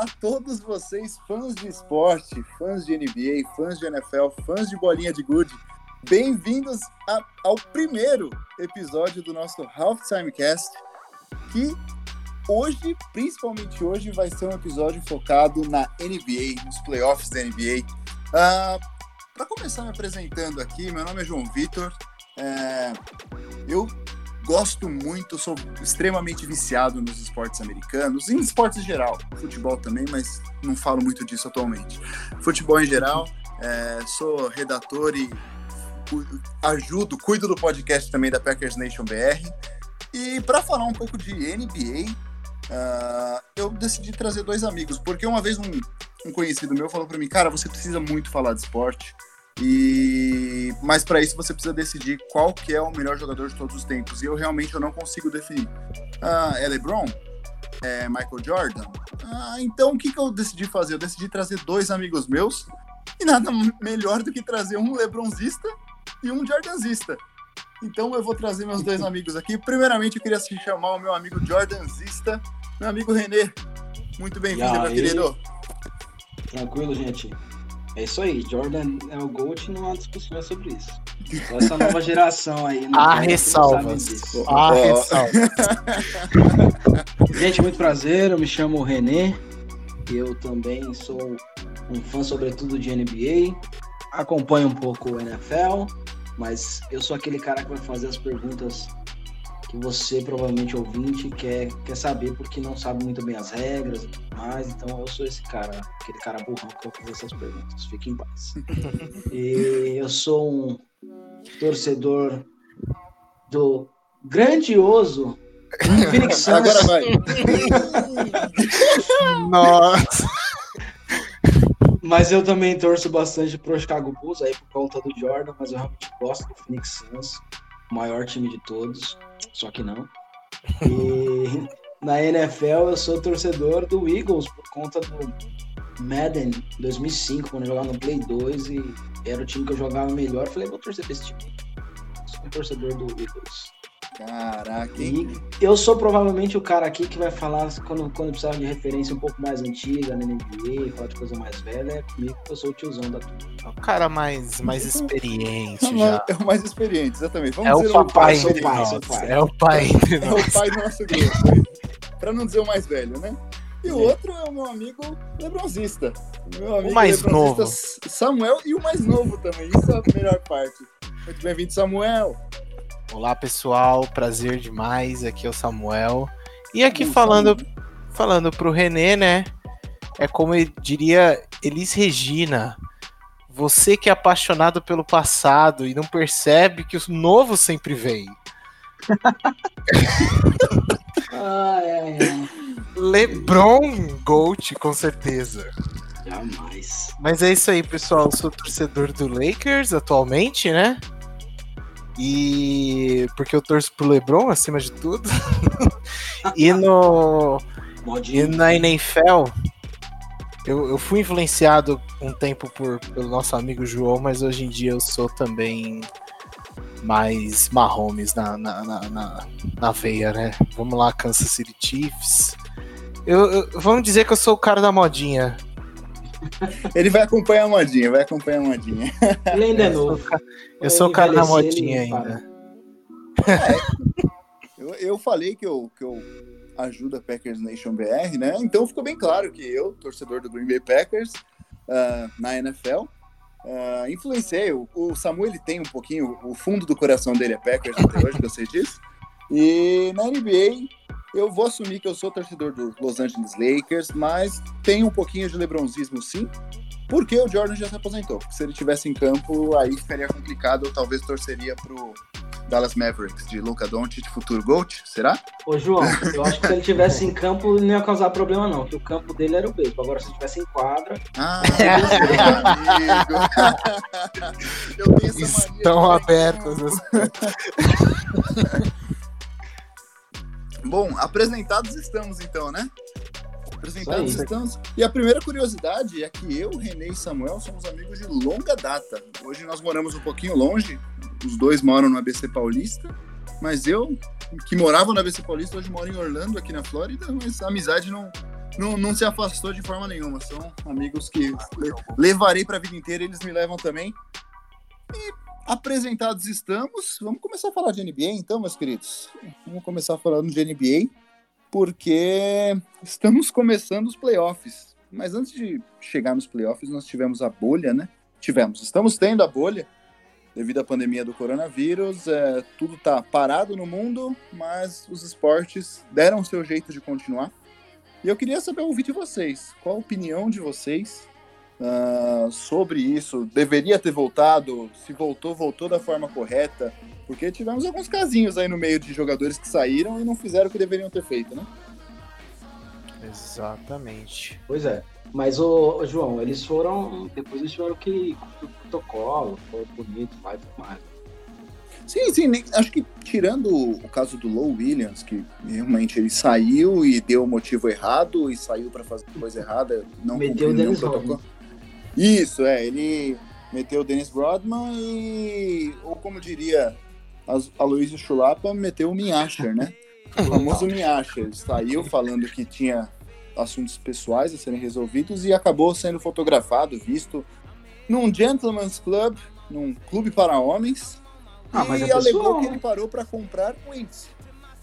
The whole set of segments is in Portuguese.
Olá a todos vocês, fãs de esporte, fãs de NBA, fãs de NFL, fãs de bolinha de gude. Bem-vindos ao primeiro episódio do nosso Halftime Cast, que hoje, principalmente hoje, vai ser um episódio focado na NBA, nos playoffs da NBA. Uh, ah, Para começar me apresentando aqui, meu nome é João Vitor. É, eu gosto muito, sou extremamente viciado nos esportes americanos, em esportes em geral, futebol também, mas não falo muito disso atualmente. Futebol em geral, é, sou redator e ajudo, cuido do podcast também da Packers Nation BR. E para falar um pouco de NBA, uh, ah, eu decidi trazer dois amigos, porque uma vez um, um conhecido meu falou para mim, cara, você precisa muito falar de esporte. E mas para isso você precisa decidir qual que é o melhor jogador de todos os tempos. E eu realmente eu não consigo definir. Ah, é LeBron? É Michael Jordan? Ah, então o que, que eu decidi fazer? Eu decidi trazer dois amigos meus e nada melhor do que trazer um LeBronzista e um Jordanzista. Então eu vou trazer meus dois amigos aqui. Primeiramente eu queria chamar o meu amigo Jordanzista, meu amigo Renê. Muito bem-vindo, meu querido. Tranquilo, gente. É isso aí, Jordan é o GOAT não há discussão sobre isso. Essa nova geração aí. Há ressalvas. Há ressalvas. Gente, muito prazer, eu me chamo Renê. Eu também sou um fã, sobretudo, de NBA. Acompanho um pouco o NFL, mas eu sou aquele cara que vai fazer as perguntas que você, provavelmente ouvinte, quer, quer saber porque não sabe muito bem as regras e tudo mais. Então eu sou esse cara, aquele cara burrão que vai fazer essas perguntas. Fique em paz. e eu sou um torcedor do grandioso Phoenix Suns. Agora vai. Nossa. Mas eu também torço bastante pro Chicago Bulls aí por conta do Jordan, mas eu realmente gosto do Phoenix Suns, o maior time de todos só que não. E na NFL eu sou torcedor do Eagles por conta do Madden 2005, quando eu jogava no Play 2 e era o time que eu jogava melhor. Falei, vou torcer pra esse time. Sou um torcedor do Eagles. Caraca, hein? E eu sou provavelmente o cara aqui que vai falar quando, quando precisar de referência um pouco mais antiga na NBA, falar de coisa mais velha, é comigo que eu sou o tiozão da turma. É o cara mais, mais experiente é já. É o mais experiente, exatamente. Vamos é dizer o papai, o pai, pai, pai, É o pai. É o pai do nosso grupo. pra não dizer o mais velho, né? E o outro é o meu amigo Lebronzista. Meu amigo o mais novo. Samuel e o mais novo também. Isso é a melhor parte. Muito bem-vindo, Samuel. Olá pessoal, prazer demais. Aqui é o Samuel. E aqui falando falando pro Renê, né? É como eu diria Elis Regina. Você que é apaixonado pelo passado e não percebe que o novo sempre vem. ai, ai, ai. Lebron Gold, com certeza. Jamais. Mas é isso aí, pessoal. Eu sou torcedor do Lakers atualmente, né? E porque eu torço pro LeBron acima de tudo. e no e na NFL eu, eu fui influenciado um tempo por, pelo nosso amigo João, mas hoje em dia eu sou também mais Mahomes na, na, na, na, na veia, né? Vamos lá, Kansas City Chiefs. Eu, eu, vamos dizer que eu sou o cara da modinha. Ele vai acompanhar a modinha, vai acompanhar a modinha. Ele ainda é novo. Eu sou o cara da modinha ainda. É, eu, eu falei que eu, que eu ajudo a Packers Nation BR, né? Então ficou bem claro que eu, torcedor do Green Bay Packers, uh, na NFL, uh, influenciei. O, o Samuel ele tem um pouquinho, o fundo do coração dele é Packers até hoje, que eu sei disso. E na NBA, eu vou assumir que eu sou torcedor do Los Angeles Lakers, mas tem um pouquinho de lebronzismo sim, porque o Jordan já se aposentou. Se ele tivesse em campo, aí ficaria complicado, eu talvez torceria pro Dallas Mavericks de Luca Doncic, futuro GOAT, será? Ô João, eu acho que se ele tivesse em campo não ia causar problema não, porque o campo dele era o beisebol. Agora se ele tivesse em quadra... Ah, amigo! Estão abertos. Bom, apresentados estamos então, né? Apresentados estamos. E a primeira curiosidade é que eu, René e Samuel somos amigos de longa data. Hoje nós moramos um pouquinho longe, os dois moram no ABC Paulista, mas eu, que morava no ABC Paulista, hoje moro em Orlando, aqui na Flórida, mas a amizade não, não, não se afastou de forma nenhuma. São amigos que levarei para a vida inteira, eles me levam também. E apresentados estamos, vamos começar a falar de NBA então, meus queridos. Vamos começar falando de NBA, porque estamos começando os playoffs. Mas antes de chegar nos playoffs, nós tivemos a bolha, né? Tivemos, estamos tendo a bolha devido à pandemia do coronavírus. É, tudo está parado no mundo, mas os esportes deram o seu jeito de continuar. E eu queria saber ouvir de vocês. Qual a opinião de vocês uh, sobre isso? Deveria ter voltado? Se voltou, voltou da forma correta? Porque tivemos alguns casinhos aí no meio de jogadores que saíram e não fizeram o que deveriam ter feito, né? Exatamente. Pois é. Mas, o João, eles foram. Depois eles tiveram que o protocolo, foi bonito, vai mais. Sim, sim, nem, acho que tirando o caso do Low Williams, que realmente ele saiu e deu o motivo errado e saiu para fazer coisa errada, não meteu o Dennis protocolo. Isso, é, ele meteu o Dennis Rodman e, ou como diria a Luísa Chulapa, meteu o Minhasher, né? O famoso Minhasher. Saiu falando que tinha assuntos pessoais a serem resolvidos e acabou sendo fotografado, visto num gentleman's club, num clube para homens, ah, e alegou que ele parou para comprar wings.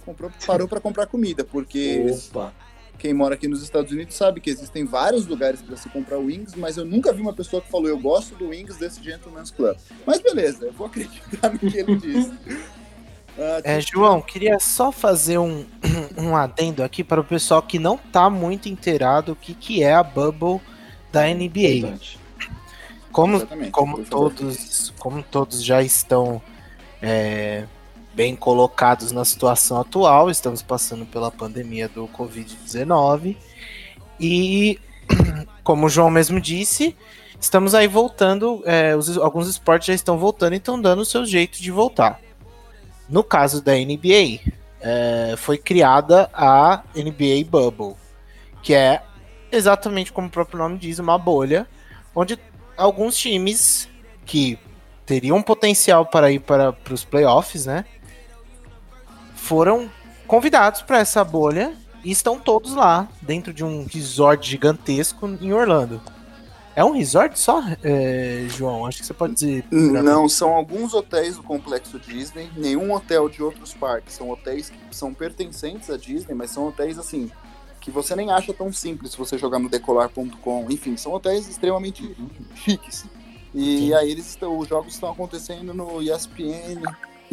Comprou, parou para comprar comida, porque Opa. Quem mora aqui nos Estados Unidos sabe que existem vários lugares para se comprar wings, mas eu nunca vi uma pessoa que falou eu gosto do wings desse Gentleman's Club. Mas beleza, eu vou acreditar no que ele disse. Ah, é, João, queria só fazer um, um adendo aqui para o pessoal que não tá muito inteirado o que, que é a Bubble da NBA. Como, como, todos, como todos já estão é, bem colocados na situação atual. Estamos passando pela pandemia do Covid-19 e, como o João mesmo disse, estamos aí voltando. É, os, alguns esportes já estão voltando e estão dando o seu jeito de voltar. No caso da NBA, é, foi criada a NBA Bubble, que é exatamente como o próprio nome diz, uma bolha onde alguns times que teriam potencial para ir para, para os playoffs, né? Foram convidados para essa bolha e estão todos lá, dentro de um resort gigantesco em Orlando. É um resort só, é, João? Acho que você pode dizer. Não, são alguns hotéis do complexo Disney, nenhum hotel de outros parques. São hotéis que são pertencentes à Disney, mas são hotéis assim que você nem acha tão simples se você jogar no decolar.com. Enfim, são hotéis extremamente chiques. E Sim. aí eles os jogos estão acontecendo no ESPN,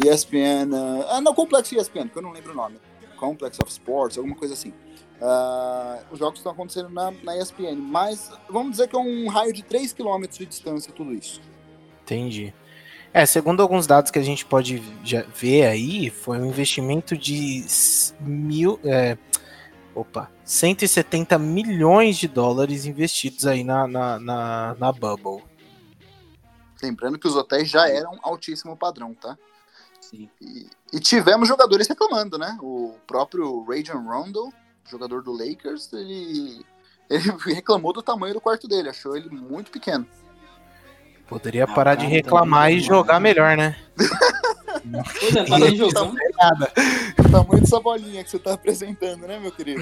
ESPN, uh, ah, no Complexo ESPN, que eu não lembro o nome. Complex of Sports, alguma coisa assim. Uh, os jogos estão acontecendo na, na ESPN, mas vamos dizer que é um raio de 3 km de distância tudo isso. Entendi. É, segundo alguns dados que a gente pode ver aí, foi um investimento de mil, é, opa, 170 milhões de dólares investidos aí na, na, na, na Bubble. Lembrando que os hotéis já eram altíssimo padrão, tá? Sim. E, e tivemos jogadores reclamando, né? O próprio Rajon Rondo, jogador do Lakers, ele, ele reclamou do tamanho do quarto dele, achou ele muito pequeno. Poderia ah, parar de reclamar e jogar melhor, né? Pois é, para de jogar. O tamanho dessa bolinha que você tá apresentando, né, meu querido?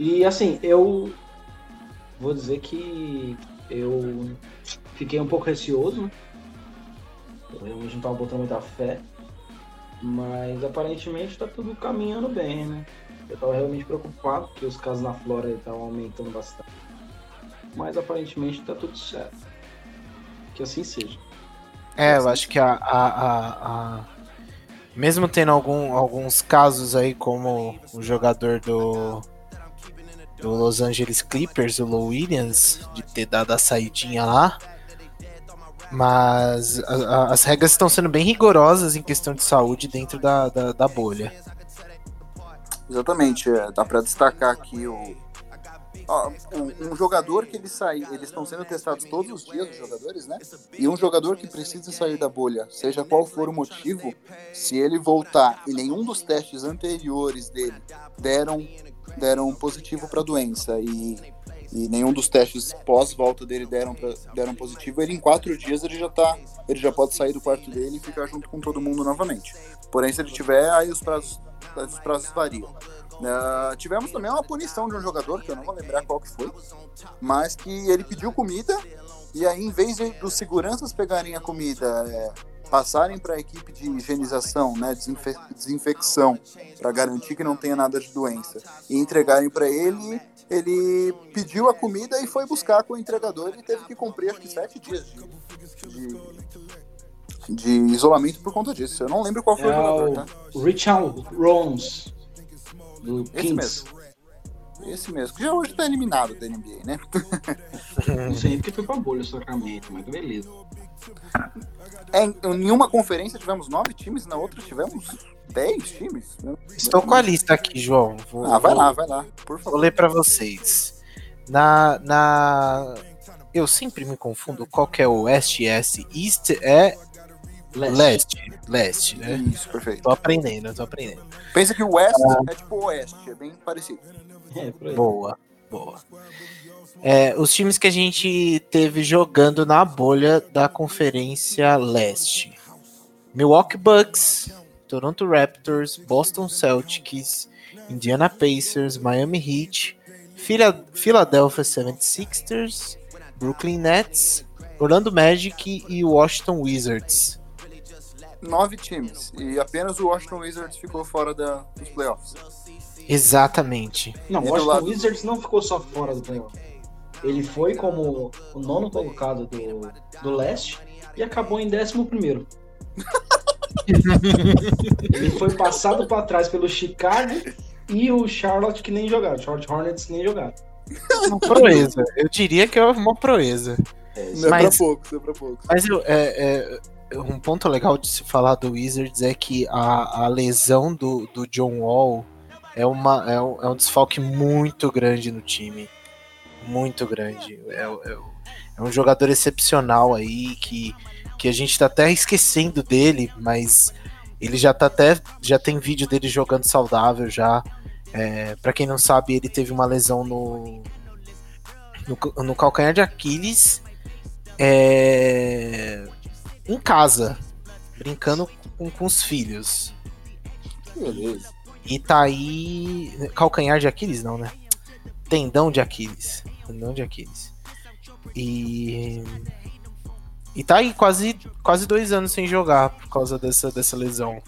E assim, eu vou dizer que eu fiquei um pouco receoso, né? Eu não estava botando muita fé, mas aparentemente está tudo caminhando bem, né? Eu estava realmente preocupado que os casos na Flórida estavam aumentando bastante, mas aparentemente está tudo certo. Que assim seja. É, eu acho que a, a, a, a... mesmo tendo algum, alguns casos aí como o jogador do do Los Angeles Clippers, o Low Williams, de ter dado a saidinha lá. Mas a, a, as regras estão sendo bem rigorosas em questão de saúde dentro da, da, da bolha. Exatamente, é, dá para destacar aqui o, um, jogador que ele sai, eles estão sendo testados todos os dias, os jogadores, né? E um jogador que precisa sair da bolha, seja qual for o motivo, se ele voltar e nenhum dos testes anteriores dele deram deram positivo para a doença e e nenhum dos testes pós-volta dele deram, pra, deram positivo, ele em quatro dias ele já tá. Ele já pode sair do quarto dele e ficar junto com todo mundo novamente. Porém, se ele tiver, aí os prazos, os prazos variam. Uh, tivemos também uma punição de um jogador, que eu não vou lembrar qual que foi, mas que ele pediu comida e aí, em vez de, dos seguranças pegarem a comida, é, passarem para a equipe de higienização, né, desinfe desinfecção, para garantir que não tenha nada de doença, e entregarem para ele, ele pediu a comida e foi buscar com o entregador e teve que cumprir acho que sete dias de, de, de isolamento por conta disso. Eu não lembro qual foi é o jogador, tá? Richard Rons, do Kings. Esse mesmo. Esse mesmo, que já hoje tá eliminado da NBA, né? Não sei porque foi pra bolha Sacramento, mas beleza. É, em uma conferência tivemos nove times, na outra tivemos dez times. Estou com a lista aqui, João. Vou, ah, vai vou, lá, vai lá, por favor. Vou ler para vocês. Na, na. Eu sempre me confundo qual que é o West e S. East é Leste. Leste, leste, né? Isso, perfeito. Tô aprendendo, tô aprendendo. Pensa que o West ah. é tipo o Oeste, é bem parecido. É, boa, boa. É, os times que a gente teve jogando na bolha da Conferência Leste: Milwaukee Bucks, Toronto Raptors, Boston Celtics, Indiana Pacers, Miami Heat, Philadelphia 76ers, Brooklyn Nets, Orlando Magic e Washington Wizards. Nove times e apenas o Washington Wizards ficou fora da, dos playoffs. Exatamente. Não, o Washington lado... Wizards não ficou só fora do playoff. Ele foi como o nono colocado do, do leste e acabou em décimo primeiro. ele foi passado para trás pelo Chicago e o Charlotte que nem jogaram. Charlotte Hornets nem jogaram. Uma proeza. Eu diria que é uma proeza. É, não é mas, pra pouco, não é pra pouco. Mas eu, é, é, um ponto legal de se falar do Wizards é que a, a lesão do, do John Wall é, uma, é, um, é um desfalque muito grande no time. Muito grande. É, é, é, um jogador excepcional aí que, que a gente tá até esquecendo dele, mas ele já tá até. Já tem vídeo dele jogando saudável já. É, para quem não sabe, ele teve uma lesão no, no, no calcanhar de Aquiles é, em casa, brincando com, com os filhos. Beleza. E tá aí. Calcanhar de Aquiles, não, né? Tendão de Aquiles. Tendão de Aquiles. E. E tá aí quase, quase dois anos sem jogar por causa dessa, dessa lesão.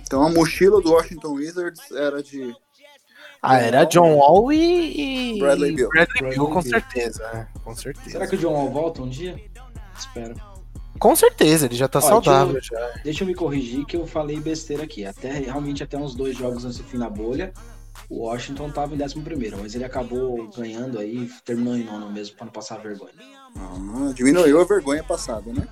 Então a mochila do Washington Wizards era de. Ah, era John Wall e. Bradley Bill. Bradley Bill, com certeza, né? Com certeza. Será que o John Wall volta um dia? Espero. Com certeza, ele já tá Ó, saudável. Deixa eu, já. deixa eu me corrigir que eu falei besteira aqui. Até realmente até uns dois jogos antes do fim da bolha, o Washington tava em 11 primeiro, mas ele acabou ganhando aí, terminou em nono mesmo, para não passar vergonha. Ah, diminuiu a vergonha passada, né?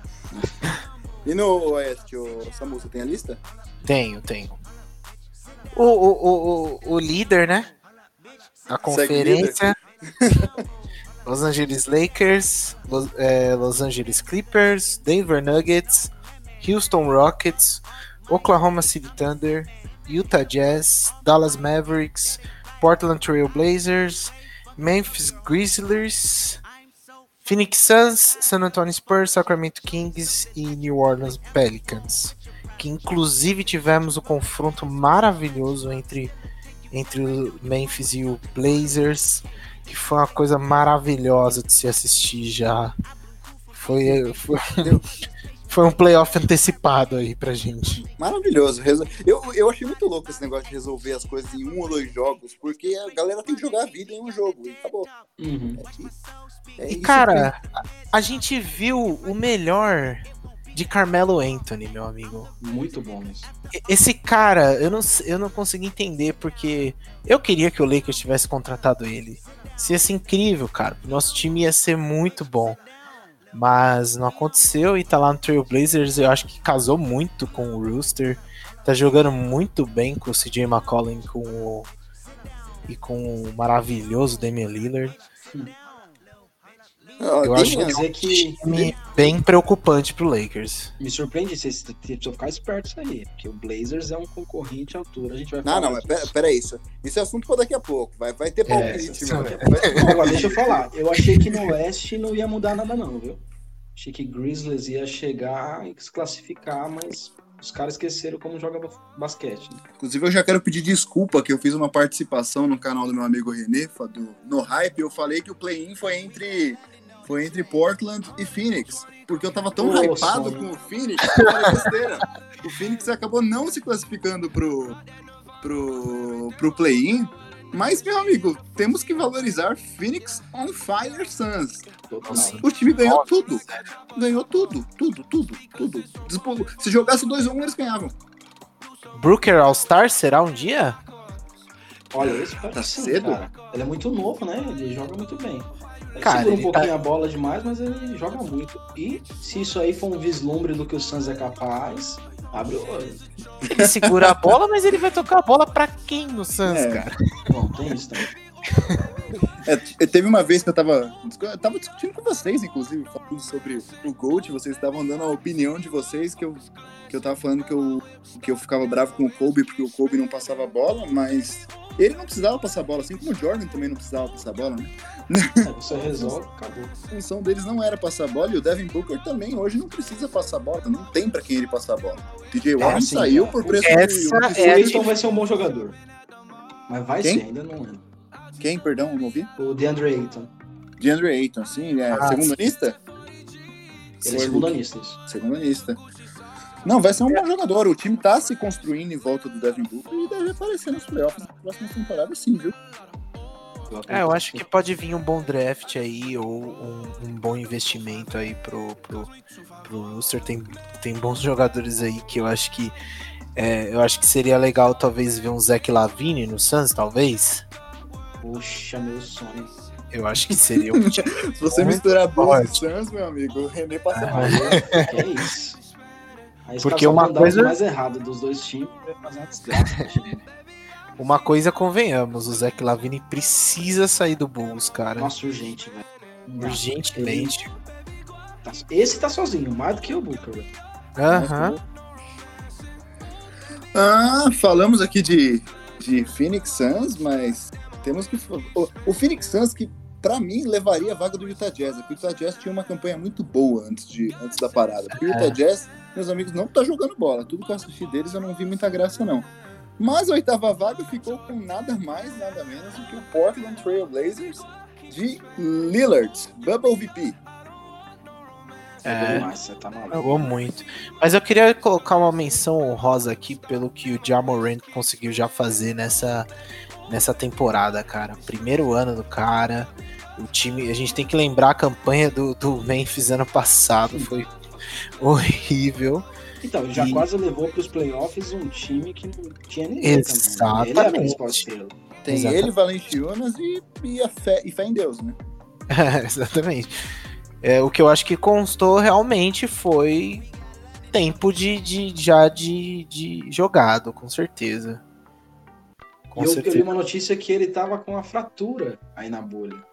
e no Oeste, o Samu, você tem a lista? Tenho, tenho. O, o, o, o, o líder, né? A conferência. Los Angeles Lakers, Los, é, Los Angeles Clippers, Denver Nuggets, Houston Rockets, Oklahoma City Thunder, Utah Jazz, Dallas Mavericks, Portland Trail Blazers, Memphis Grizzlies, Phoenix Suns, San Antonio Spurs, Sacramento Kings e New Orleans Pelicans. Que inclusive tivemos o um confronto maravilhoso entre, entre o Memphis e o Blazers que foi uma coisa maravilhosa de se assistir já. Foi, foi, foi um playoff antecipado aí pra gente. Maravilhoso. Eu, eu achei muito louco esse negócio de resolver as coisas em um ou dois jogos, porque a galera tem que jogar a vida em um jogo e acabou. Uhum. É, é e cara, que... a, gente viu o melhor de Carmelo Anthony, meu amigo. Muito bom isso. Esse cara, eu não, eu não consegui entender porque eu queria que o Lakers tivesse contratado ele. Isso ia ser incrível, cara. Nosso time ia ser muito bom. Mas não aconteceu e tá lá no Trailblazers. Eu acho que casou muito com o Rooster. Tá jogando muito bem com o CJ McCollum com o, e com o maravilhoso Damian Lillard. Eu acho que dizer que bem preocupante pro Lakers. Me surpreende se vocês precisam ficar espertos aí, porque o Blazers é um concorrente à altura, a gente vai Não, não, mas pera, pera isso. Isso é assunto pra daqui a pouco. Vai, vai ter é, palpite, é, mano. Agora, deixa eu falar. Eu achei que no Oeste não ia mudar nada, não, viu? Achei que Grizzlies ia chegar e se classificar, mas os caras esqueceram como joga basquete. Né? Inclusive, eu já quero pedir desculpa que eu fiz uma participação no canal do meu amigo Renê, do, no Hype, eu falei que o play-in foi entre, foi entre Portland e Phoenix. Porque eu tava tão Nossa, hypado com o Phoenix, o Phoenix acabou não se classificando pro, pro, pro play-in mas, meu amigo, temos que valorizar Phoenix on Fire Suns. Nossa. O time ganhou Nossa. tudo. Ganhou tudo, tudo, tudo, tudo. Se jogasse 2x1, um, eles ganhavam. Brooker All-Star será um dia? Olha, esse cara tá cedo. Cara. Ele é muito novo, né? Ele joga muito bem. Ele cara, segura um pouquinho tá... a bola demais, mas ele joga muito. E se isso aí for um vislumbre do que o Suns é capaz, Abre o olho. Ele segura a bola, mas ele vai tocar a bola pra quem no Suns, é. cara? Bom, tem isso também. É, teve uma vez que eu tava, eu tava discutindo com vocês, inclusive, falando sobre o Gold, vocês estavam dando a opinião de vocês, que eu, que eu tava falando que eu, que eu ficava bravo com o Kobe porque o Kobe não passava a bola, mas ele não precisava passar a bola, assim como o Jordan também não precisava passar a bola, né? É, você resolve, acabou. A função deles não era passar a bola e o Devin Booker também hoje não precisa passar a bola, não tem pra quem ele passar a bola. DJ Warren é, saiu por preço Essa de... O Wilson vai ser um bom jogador. Mas vai quem? ser, ainda não é. Quem, perdão, não ouvi? O DeAndre Ayton. DeAndre Ayton, sim, é ah, segunda lista? Ele é segunda lista, isso. Segunda lista. Não, vai ser um bom jogador. O time tá se construindo em volta do Devin Booker e deve aparecer nos playoffs na próxima temporada, sim, viu? É, eu acho que pode vir um bom draft aí, ou um, um bom investimento aí pro, pro, pro Luster. Tem, tem bons jogadores aí que eu acho que. É, eu acho que seria legal talvez ver um Zach Lavine no Suns, talvez. Puxa, meu sonho. Eu acho que seria um. Se você misturar e Suns, meu amigo, o René passa ah, mal. É isso. Porque uma coisa. mais errado dos dois times vai fazer uma desgraça. Né, uma coisa convenhamos, o Zach Lavine precisa sair do Bulls, cara. Nossa, urgente, velho. Urgentemente. Tá, esse tá sozinho, mais do que o Booker, velho. Aham. Ah, falamos aqui de, de Phoenix Suns, mas temos que. O, o Phoenix Suns que para mim, levaria a vaga do Utah Jazz. Porque o Utah Jazz tinha uma campanha muito boa antes, de, antes da parada. Porque o Utah é. Jazz, meus amigos, não tá jogando bola. Tudo que eu assisti deles eu não vi muita graça, não. Mas a oitava vaga ficou com nada mais, nada menos do que o Portland Trail Blazers de Lillard, Bubble VP. É, tá jogou muito. Mas eu queria colocar uma menção honrosa aqui pelo que o Jamorant conseguiu já fazer nessa, nessa temporada, cara. Primeiro ano do cara. O time, a gente tem que lembrar a campanha do, do Memphis ano passado, foi horrível. Então, já e... quase levou para os playoffs um time que não tinha ninguém Exatamente. Também. Ele é a principal estrela. Tem Exatamente. ele, Valenciunas e, e, a fé, e fé em Deus, né? exatamente. É, o que eu acho que constou realmente foi tempo de, de já de, de jogado, com certeza. Com eu, eu, li uma notícia que ele tava com a fratura aí na bolha.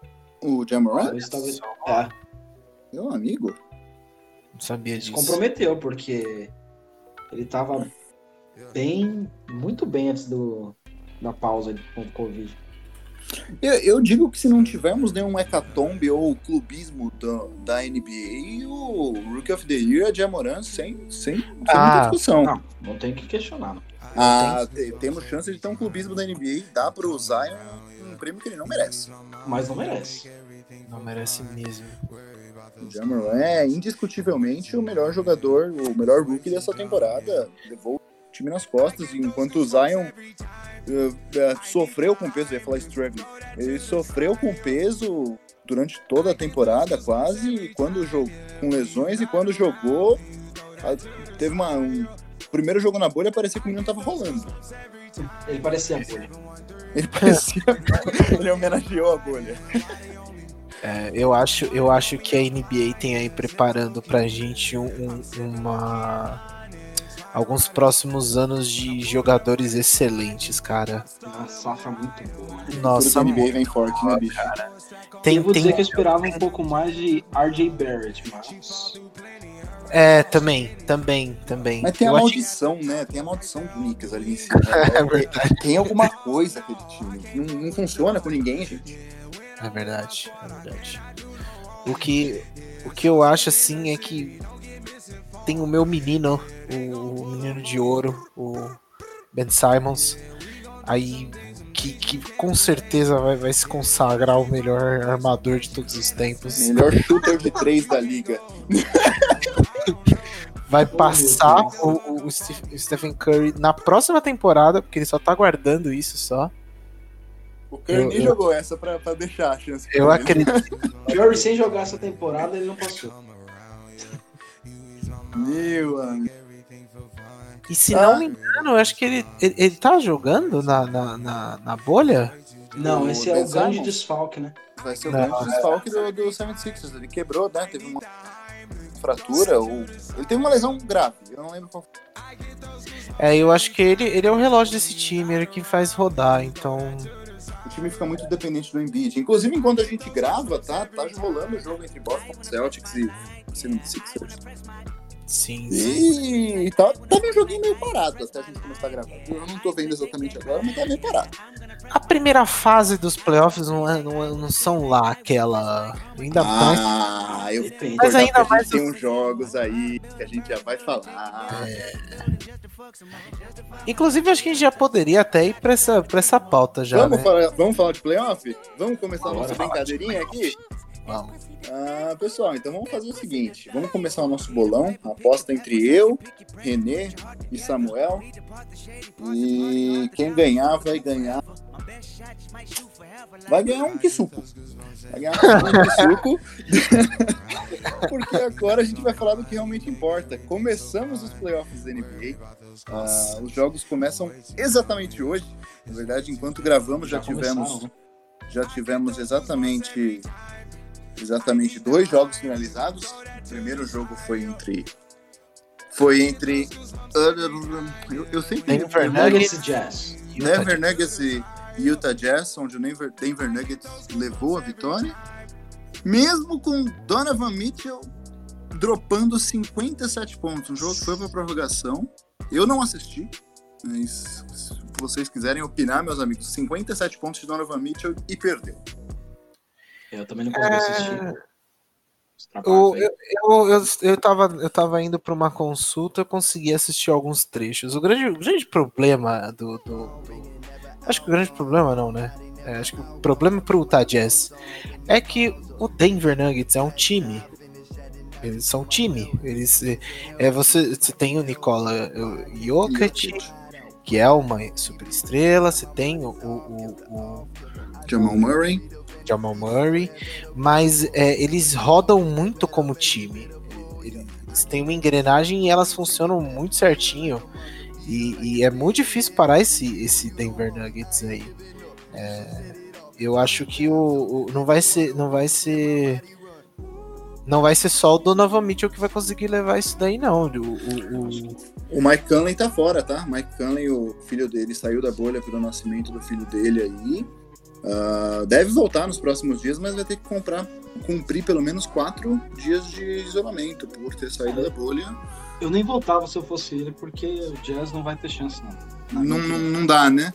O Jamoran? Talvez, talvez. É. Meu amigo. Não sabia disso. comprometeu, porque ele tava bem, muito bem antes do, da pausa com o Covid. Eu, eu, digo que se não tivermos nenhum hecatombe ou clubismo do, da NBA, o Rookie of the Year é Jamoran sem, sem, sem ah, muita discussão. Não, não tem que questionar. Não. Ah, tem, temos chance de ter um clubismo da NBA e dá pro Zion um prêmio que ele não merece. Mas não merece. Não merece mesmo. O Jamoran é indiscutivelmente o melhor jogador, o melhor rookie dessa temporada. Levou o time nas costas, enquanto o Zion uh, uh, sofreu com peso, ia falar Stravy. Ele sofreu com peso durante toda a temporada, quase, quando jogou com lesões e quando jogou, teve uma, um primeiro jogo na bolha, parecia que o menino tava rolando. Ele parecia a bolha. Ele parecia. ele homenageou a bolha. É, eu, acho, eu acho que a NBA tem aí preparando pra gente um, um, uma, alguns próximos anos de jogadores excelentes, cara. Uma safra muito boa. Nossa, NBA vem forte, né, bicho? Cara. Tem, eu vou tem... dizer que eu esperava um pouco mais de RJ Barrett, mas. É, também, também, também. Mas tem eu a maldição, acho... né? Tem a maldição do Knicks ali em cima. é verdade. Tem alguma coisa aquele time. Não, não funciona com ninguém, gente. É verdade, é verdade. O que, o que eu acho assim é que tem o meu menino, o, menino de ouro, o Ben Simons, aí que, que com certeza vai, vai se consagrar o melhor armador de todos os tempos. Melhor shooter de três da liga. vai passar o, o, o, Stephen Curry na próxima temporada, porque ele só tá guardando isso só. O Curry nem jogou essa pra, pra deixar a chance. Eu acredito. O Curry sem jogar essa temporada, ele não passou. Meu amigo. E se ah. não me engano, eu acho que ele, ele, ele tá jogando na, na, na, na bolha? Não, o esse é o grande desfalque, né? Vai ser o não, grande desfalque do, do 76ers. Ele quebrou, né? Teve uma fratura. Ou... Ele teve uma lesão grave, eu não lembro qual É, eu acho que ele, ele é o relógio desse time, ele que faz rodar, então. O time fica muito dependente do Embiid. Inclusive, enquanto a gente grava, tá, tá rolando o jogo entre Boston Celtics e 76ers. Sim, sim. E tá, tá um joguinho meio parado até a gente começar a gravar. Eu não tô vendo exatamente agora, mas tá meio parado. A primeira fase dos playoffs não, é, não, é, não são lá aquela. Ainda ah, mais. Eu, mas ainda mais. Tem uns jogos aí que a gente já vai falar. É. Inclusive, acho que a gente já poderia até ir pra essa, pra essa pauta já. Vamos, né? falar, vamos falar de playoff? Vamos começar a nossa brincadeirinha aqui? Vamos. Ah, pessoal, então vamos fazer o seguinte: vamos começar o nosso bolão. Aposta entre eu, Renê e Samuel. E quem ganhar vai ganhar. Vai ganhar um suco. Vai ganhar um suco. Porque agora a gente vai falar do que realmente importa. Começamos os playoffs da NBA. Ah, os jogos começam exatamente hoje. Na verdade, enquanto gravamos, já, já tivemos. Né? Já tivemos exatamente exatamente dois jogos finalizados. O primeiro jogo foi entre. Foi entre. Eu, eu sempre. Denver Nuggets e Jazz. Denver Nuggets e Utah Jazz, onde o Denver, Denver Nuggets levou a vitória. Mesmo com Donovan Mitchell dropando 57 pontos. O jogo foi para prorrogação. Eu não assisti, mas se vocês quiserem opinar, meus amigos, 57 pontos de Donovan Mitchell e perdeu. Eu também não consegui assistir. É... Eu, eu, eu, eu, eu, tava, eu tava indo para uma consulta, eu consegui assistir alguns trechos. O grande, o grande problema do, do, do, Acho que o grande problema não, né? É, acho que o problema pro Utah Jazz é que o Denver Nuggets é um time. Eles são um time. Eles, é, você, você tem o Nicola Jokic, que é uma super estrela. Você tem o, o, o, o Jamal Murray Jamal Murray, mas é, eles rodam muito como time. Eles têm uma engrenagem e elas funcionam muito certinho. E, e é muito difícil parar esse, esse Denver Nuggets aí. É, eu acho que o, o, não vai ser, não vai ser, não vai ser só o Donovan Mitchell que vai conseguir levar isso daí não. O, o, Mike Conley tá fora, tá? Mike Conley, o filho dele, saiu da bolha pelo nascimento do filho dele aí. Uh, deve voltar nos próximos dias, mas vai ter que comprar, cumprir pelo menos quatro dias de isolamento por ter saído da bolha. Eu nem voltava se eu fosse ele, porque o Jazz não vai ter chance, não. Não, não, não dá, né?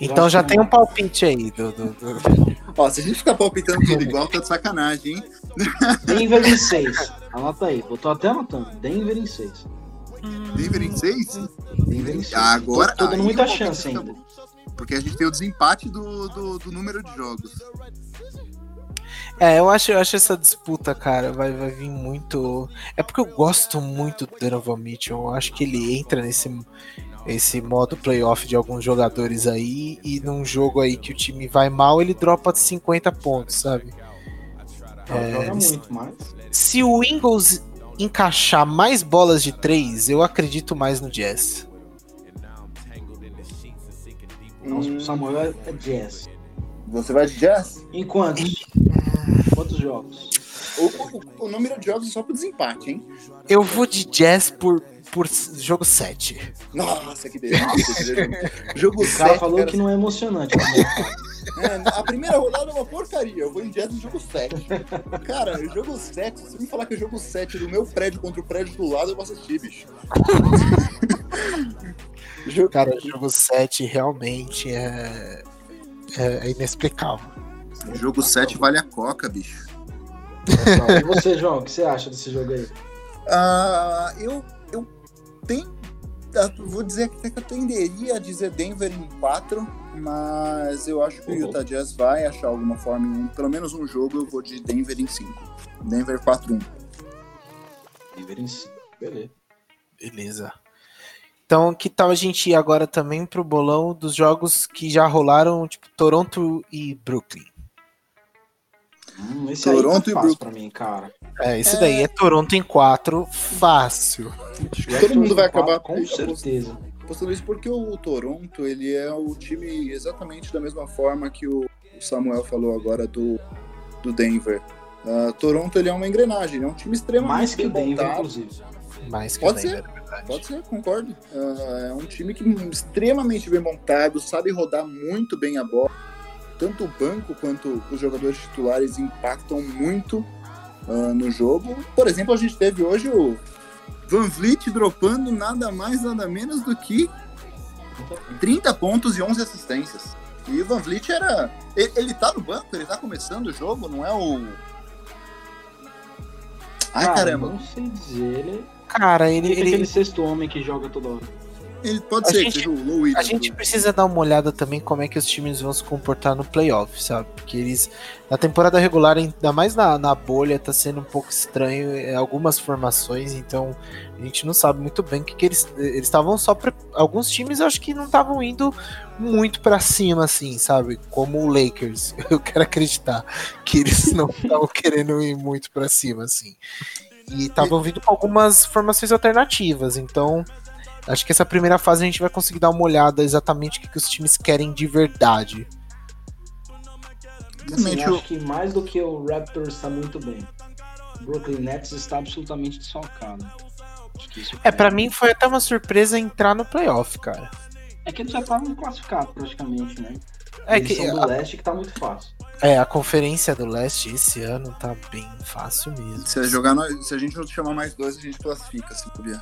Então já tem um palpite aí do, do, do... Ó, se a gente ficar palpitando tudo igual, tá de sacanagem, hein? Denver em 6. Anota aí, eu tô até anotando. Denver em 6. Denver em 6? Denver em 6. Agora, tô, tô dando muita chance ainda. Porque a gente tem o desempate do, do, do número de jogos. É, eu acho, eu acho essa disputa, cara, vai, vai vir muito. É porque eu gosto muito do Donovan Mitchell. Eu acho que ele entra nesse esse modo playoff de alguns jogadores aí e num jogo aí que o time vai mal, ele dropa 50 pontos, sabe? É, muito mais. Se o Ingles encaixar mais bolas de três, eu acredito mais no Jazz. Nosso hum. Samuel é, é jazz. Você vai de jazz? Em quantos? quantos jogos? O, o, o, número de jogos é só pro desempate, hein? Eu vou de jazz por, por jogo 7. Nossa, que delícia. jogo 7. O cara 7, falou cara... que não é emocionante. É, a primeira rodada é uma porcaria. Eu vou em direto no jogo 7. Cara, o jogo 7, se me falar que é o jogo 7 do meu prédio contra o prédio do lado, eu vou assistir, bicho. Cara, o jogo 7 realmente é, é, é inexplicável. O jogo 7 vale a coca, bicho. E você, João, o que você acha desse jogo aí? Uh, eu, eu tenho. Vou dizer que eu tenderia a dizer Denver em 4, mas eu acho que uhum. o Utah Jazz vai achar alguma forma em um, pelo menos um jogo, eu vou de Denver em 5. Denver 4-1. Denver em 5, beleza. Beleza. Então, que tal a gente ir agora também pro bolão dos jogos que já rolaram, tipo Toronto e Brooklyn? Hum, esse Toronto aí tá e Brooklyn. pra mim, cara. É, esse é... daí é Toronto em 4, fácil. Todo mundo vai acabar com certeza. Postando isso porque o Toronto, ele é o time exatamente da mesma forma que o Samuel falou agora do, do Denver. Uh, Toronto, ele é uma engrenagem, é um time extremamente Mais que o Denver, inclusive. Mais que Pode o Denver. Ser. Pode ser, concordo. Uh, é um time que extremamente bem montado, sabe rodar muito bem a bola. Tanto o banco quanto os jogadores titulares impactam muito uh, no jogo. Por exemplo, a gente teve hoje o Van Vliet dropando nada mais, nada menos do que 30 pontos e 11 assistências. E o Van Vliet era. Ele, ele tá no banco, ele tá começando o jogo, não é o. Ai, ah, caramba. Não sei dizer, ele Cara, ele. ele... aquele sexto homem que joga toda hora. Ele pode a ser, gente, o A gente precisa dar uma olhada também como é que os times vão se comportar no playoff, sabe? Porque eles. Na temporada regular, ainda mais na, na bolha, tá sendo um pouco estranho é, algumas formações, então a gente não sabe muito bem o que, que eles. Eles estavam só. Pra, alguns times acho que não estavam indo muito para cima, assim, sabe? Como o Lakers. Eu quero acreditar que eles não estavam querendo ir muito para cima, assim. E estavam vindo com algumas formações alternativas. Então, acho que essa primeira fase a gente vai conseguir dar uma olhada exatamente o que, que os times querem de verdade. Assim, eu acho que mais do que o Raptors está muito bem. O Brooklyn Nets está absolutamente desfalcado. É, para mim foi até uma surpresa entrar no playoff, cara. É que eles já estavam classificados praticamente, né? É eles que, do a... leste que tá muito fácil. É, a conferência do leste esse ano tá bem fácil mesmo. Se, jogar no... se a gente não chamar mais dois, a gente classifica, se puder.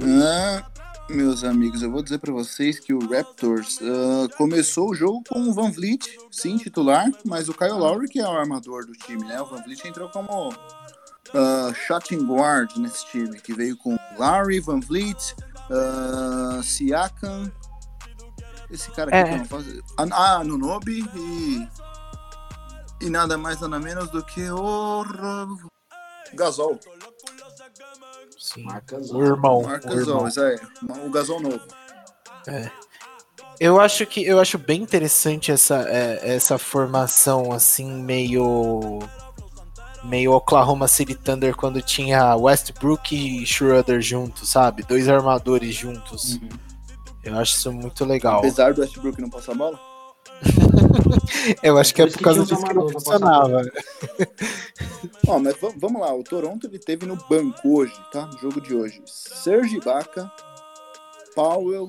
Ah, meus amigos, eu vou dizer para vocês que o Raptors uh, começou o jogo com o Van Vliet, sim, titular, mas o Kyle Lowry que é o armador do time, né? O Van Vliet entrou como uh, shooting guard nesse time, que veio com Lowry, Van Vliet, uh, Siakam, esse cara aqui é. que não faz. Ah, no Nobi e. E nada mais, nada menos do que o. Gasol. Sim. O irmão. Marc Gasol, isso aí. O Gasol novo. É. Eu acho que eu acho bem interessante essa, é, essa formação assim meio meio Oklahoma City Thunder quando tinha Westbrook e Schroeder juntos, sabe? Dois armadores juntos. Uhum. Eu acho isso muito legal. Apesar do Westbrook não passar a bola? eu acho que é por causa disso que não funcionava. Ó, mas vamos lá, o Toronto ele teve no banco hoje, tá? No jogo de hoje. Serge Ibaka, Powell,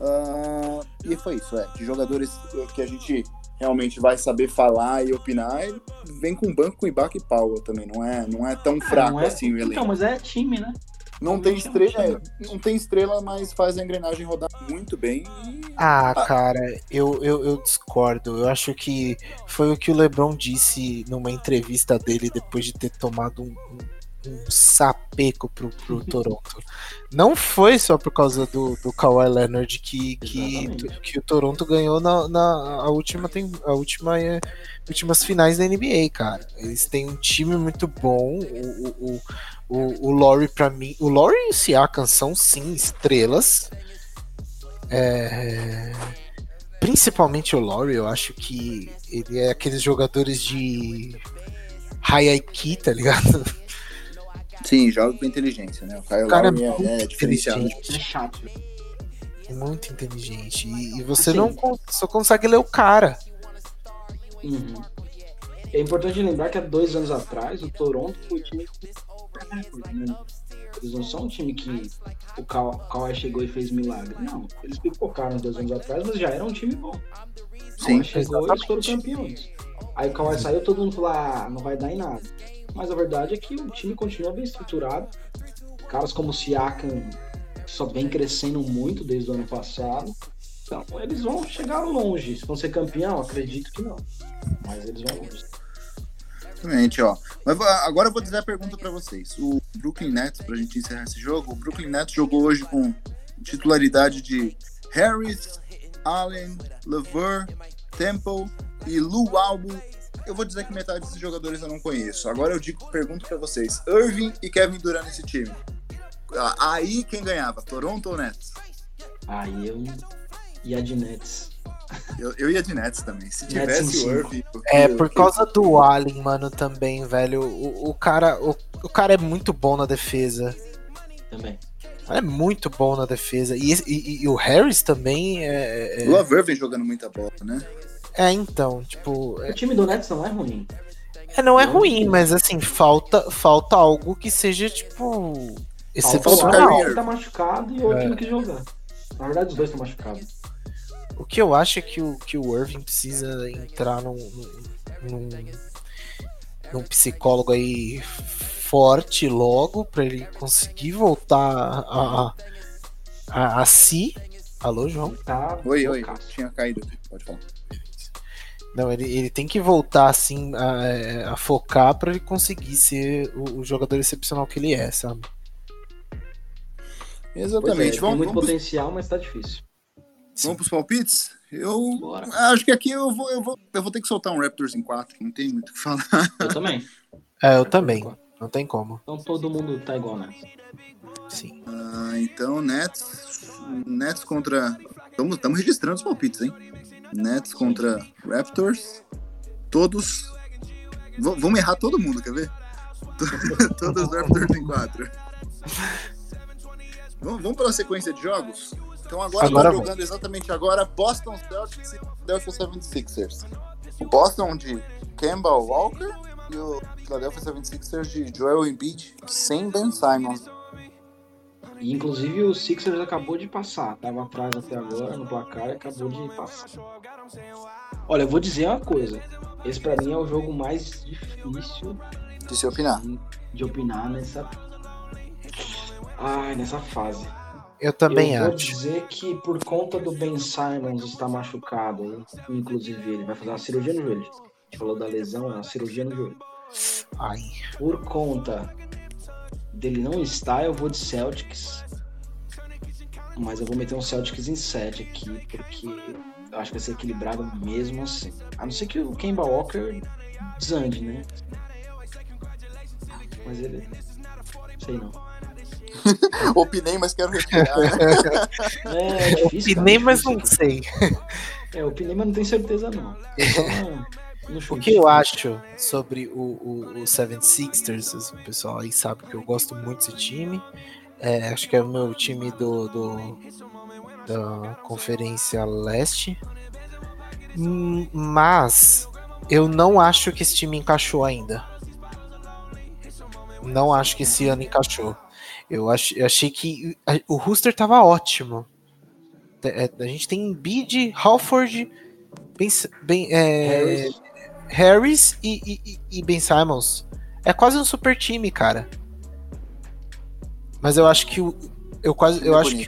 uh, e foi isso, é. De jogadores que a gente realmente vai saber falar e opinar, ele vem com banco com Ibaka e Powell também, não é, não é tão fraco é, assim o elenco. Então, mas é time, né? Não tem estrela, não tem estrela, mas faz a engrenagem rodar muito bem. Ah, ah, cara, eu, eu, eu, discordo. Eu acho que foi o que o LeBron disse numa entrevista dele depois de ter tomado um, um, um sapeco pro, pro Toronto. Não foi só por causa do, do Kawhi Leonard que, que, que o Toronto ganhou na, na a última, tem, a última é, últimas finais da NBA, cara. Eles têm um time muito bom. O, o, o, o Laurie, pra mim. O Laurie e o Siakam são sim estrelas. É, principalmente o Laurie, eu acho que ele é aqueles jogadores de high IQ, tá ligado? Sim, joga com inteligência, né? O Kyle cara Lowry é, é diferenciado. É chato. Muito inteligente. E, e você assim, não só consegue ler o cara. Uhum. É importante lembrar que há dois anos atrás o Toronto foi o time né? Eles não são um time que o Kawhi chegou e fez milagre. Não, eles pipocaram dois anos atrás, mas já era um time bom. Sim, Kawhi chegou e eles foram campeões. Aí o Kawhi saiu, todo mundo falou, ah, não vai dar em nada. Mas a verdade é que o time continua bem estruturado. Caras como o Siakam só vem crescendo muito desde o ano passado. Então, eles vão chegar longe. Se vão ser campeão, acredito que não. Mas eles vão longe. Exatamente, ó. Mas agora eu vou dizer a pergunta para vocês. O Brooklyn Nets, pra gente encerrar esse jogo, o Brooklyn Nets jogou hoje com titularidade de Harris, Allen, Lever, Temple e Lu Albo. Eu vou dizer que metade desses jogadores eu não conheço. Agora eu digo, pergunto para vocês: Irving e Kevin Durant nesse time. Aí quem ganhava? Toronto ou Nets? Aí eu ia de Nets. Eu, eu ia de Nets também. Se tivesse o Irving. É, por causa do Allen, mano, também, velho. O, o, cara, o, o cara é muito bom na defesa. Também. É muito bom na defesa. E, e, e o Harris também é. é... O Lover vem jogando muita bola, né? É, então, tipo. O time do Nets não é ruim. É, não é ruim, mas assim, falta, falta algo que seja, tipo. Excepcional. Um tá machucado e o outro é. não quis jogar. Na verdade, os dois estão machucados. O que eu acho é que o, que o Irving precisa entrar num, num, num psicólogo aí forte logo para ele conseguir voltar a, a, a, si. Alô, João? Tá. Oi, oi. Tinha caído. Pode falar. Não, ele, ele tem que voltar assim a, a focar para ele conseguir ser o, o, jogador excepcional que ele é, sabe? Exatamente. É, vamos, tem muito vamos... potencial, mas tá difícil. Vamos pros palpites? Eu Bora. acho que aqui eu vou, eu, vou, eu vou ter que soltar um Raptors em 4, não tem muito o que falar. Eu também. É, eu também. Não tem como. Então todo mundo tá igual, né? Sim. Uh, então, Nets. Nets contra. Estamos registrando os palpites, hein? Nets contra Raptors. Todos. V vamos errar todo mundo, quer ver? Todos os Raptors em 4. vamos, vamos pela sequência de jogos? Então agora, agora tá jogando exatamente agora Boston Celtics e Philadelphia 76ers. O Boston de Kemba Walker e o Philadelphia 76ers de Joel Embiid sem Ben Simons. Inclusive o Sixers acabou de passar, tava atrás até agora no placar e acabou de passar. Olha, eu vou dizer uma coisa. Esse para mim é o jogo mais difícil de se opinar. De opinar nessa Ai, nessa fase. Eu também eu acho. Vou dizer que por conta do Ben Simons estar machucado, inclusive ele vai fazer uma cirurgia no joelho. A gente falou da lesão, é uma cirurgia no joelho. Ai. Por conta dele não estar, eu vou de Celtics. Mas eu vou meter um Celtics em 7 aqui, porque eu acho que vai ser equilibrado mesmo assim. A não ser que o Kemba Walker desande, né? Mas ele. Sei não. opinei, mas quero retirar. é, é difícil, opinei, mas não sei. É, opinei, mas não tenho certeza não. o que eu acho sobre o, o, o Seven Sixers, o pessoal aí sabe que eu gosto muito desse time. É, acho que é o meu time do, do da Conferência Leste. Hum, mas eu não acho que esse time encaixou ainda. Não acho que esse ano encaixou. Eu, ach, eu achei que a, o Rooster tava ótimo. A, é, a gente tem Bid, Halford, Ben, ben, é, Harris, Harris e, e, e, Ben Simons. É quase um super time, cara. Mas eu acho que o. Eu quase. Eu acho que,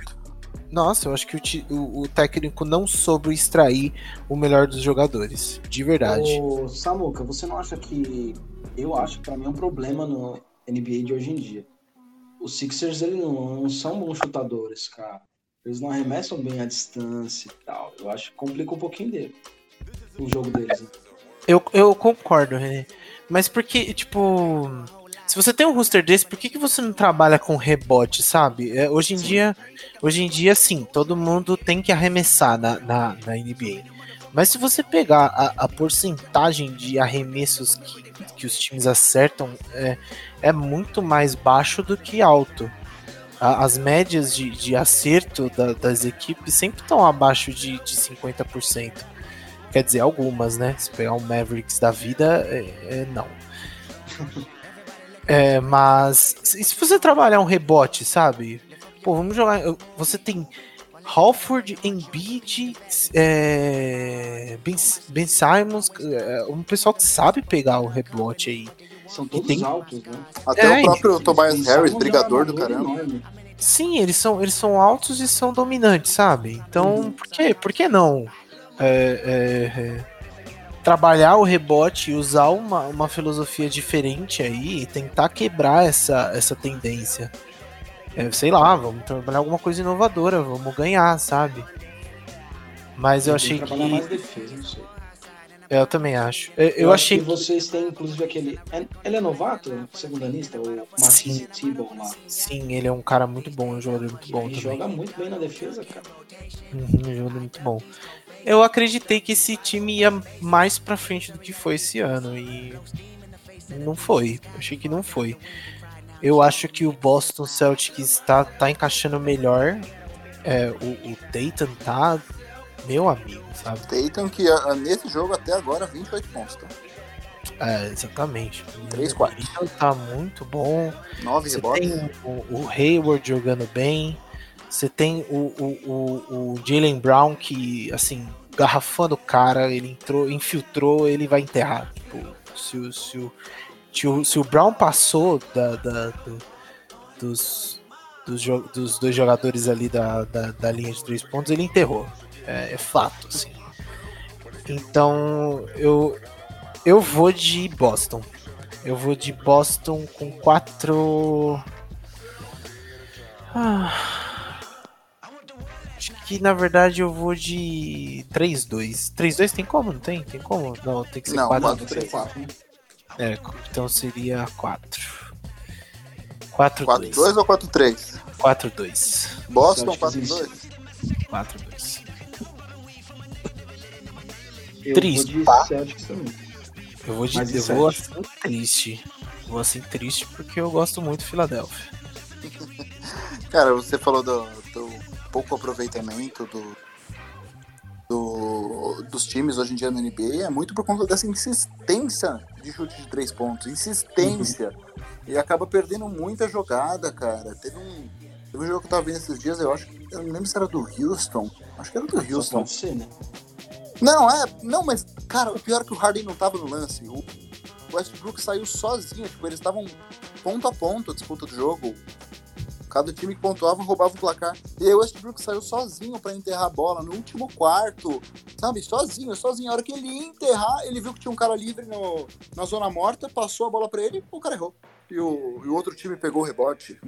nossa, eu acho que o, o, o, técnico não soube extrair o melhor dos jogadores. De verdade. Ô, Samuca, você não acha que. Eu acho que pra mim é um problema no NBA de hoje em dia os Sixers eles não, não, são bons chutadores, cara. Eles não arremessam bem a distância e tal. Eu acho que complica um pouquinho dele. O jogo deles. Né? Eu, eu concordo, René. Mas porque, tipo. Se você tem um roster desse, por que, que você não trabalha com rebote, sabe? É, hoje em sim. dia, hoje em dia, sim, todo mundo tem que arremessar na, na, na NBA. Mas se você pegar a, a porcentagem de arremessos que, que os times acertam, é, é muito mais baixo do que alto. As médias de, de acerto da, das equipes sempre estão abaixo de, de 50%. Quer dizer, algumas, né? Se pegar um Mavericks da vida, é, é não. É, mas e se você trabalhar um rebote, sabe? Pô, vamos jogar. Você tem Halford, Embiid, é, ben, ben Simons, é, um pessoal que sabe pegar o rebote aí. São todos tem... altos, né? Até é, o próprio Tobias Harris, brigador do caramba. Enorme. Sim, eles são, eles são altos e são dominantes, sabe? Então, uhum. por, quê? por que não é, é, é, trabalhar o rebote e usar uma, uma filosofia diferente aí e tentar quebrar essa, essa tendência? É, sei lá, vamos trabalhar alguma coisa inovadora, vamos ganhar, sabe? Mas eu, eu achei que. Mais defesa, não sei. É, eu também acho. Eu, eu, eu achei que vocês têm, inclusive, aquele. É, ele é novato, segundanista, o Martin Tibon lá. Sim, ele é um cara muito bom, um jogador muito bom ele também. joga muito bem na defesa, cara. Uhum, um jogador muito bom. Eu acreditei que esse time ia mais pra frente do que foi esse ano e não foi. Achei que não foi. Eu acho que o Boston Celtics está tá encaixando melhor. É, o, o Dayton tá meu amigo, sabe? Tatum que ah, nesse jogo até agora 28 pontos, tá? É, exatamente. 3, 4. Então tá muito bom. 9 rebotes. Tem o, o, Hayward jogando bem. Você tem o, o, o, o Jalen Brown que, assim, garrafando o cara, ele entrou, infiltrou, ele vai enterrar. Tipo, se se o, se o, Brown passou da, da do, dos, dos, dos, dois jogadores ali da, da, da linha de três pontos, ele enterrou. É, é fato, assim. Então, eu, eu vou de Boston. Eu vou de Boston com quatro. Ah, acho que na verdade eu vou de 3-2. 3-2 tem como? Não tem? Tem como? Não, tem que ser 4-3. É, então seria 4. 4-2. 4-2 ou 4-3? 4-2. Boston 4-2? 4-2. Eu triste. Vou de Celtics também. Eu vou de eu vou assim triste. Vou assim triste porque eu gosto muito de Filadélfia. Cara, você falou do, do pouco aproveitamento do, do, dos times hoje em dia na NBA é muito por conta dessa insistência de chute de três pontos. Insistência. Uhum. E acaba perdendo muita jogada, cara. Teve um, teve um jogo que eu tava vendo esses dias, eu acho eu não lembro se era do Houston. Acho que era do Houston. Pode ser, né? Não, é. Não, mas, cara, o pior é que o Harden não tava no lance. O Westbrook saiu sozinho. Tipo, eles estavam ponto a ponto a disputa do jogo. Cada time que pontuava roubava o placar. E aí o Westbrook saiu sozinho para enterrar a bola no último quarto. Sabe? Sozinho, sozinho. A hora que ele ia enterrar, ele viu que tinha um cara livre no, na zona morta, passou a bola para ele e o cara errou. E o, e o outro time pegou o rebote.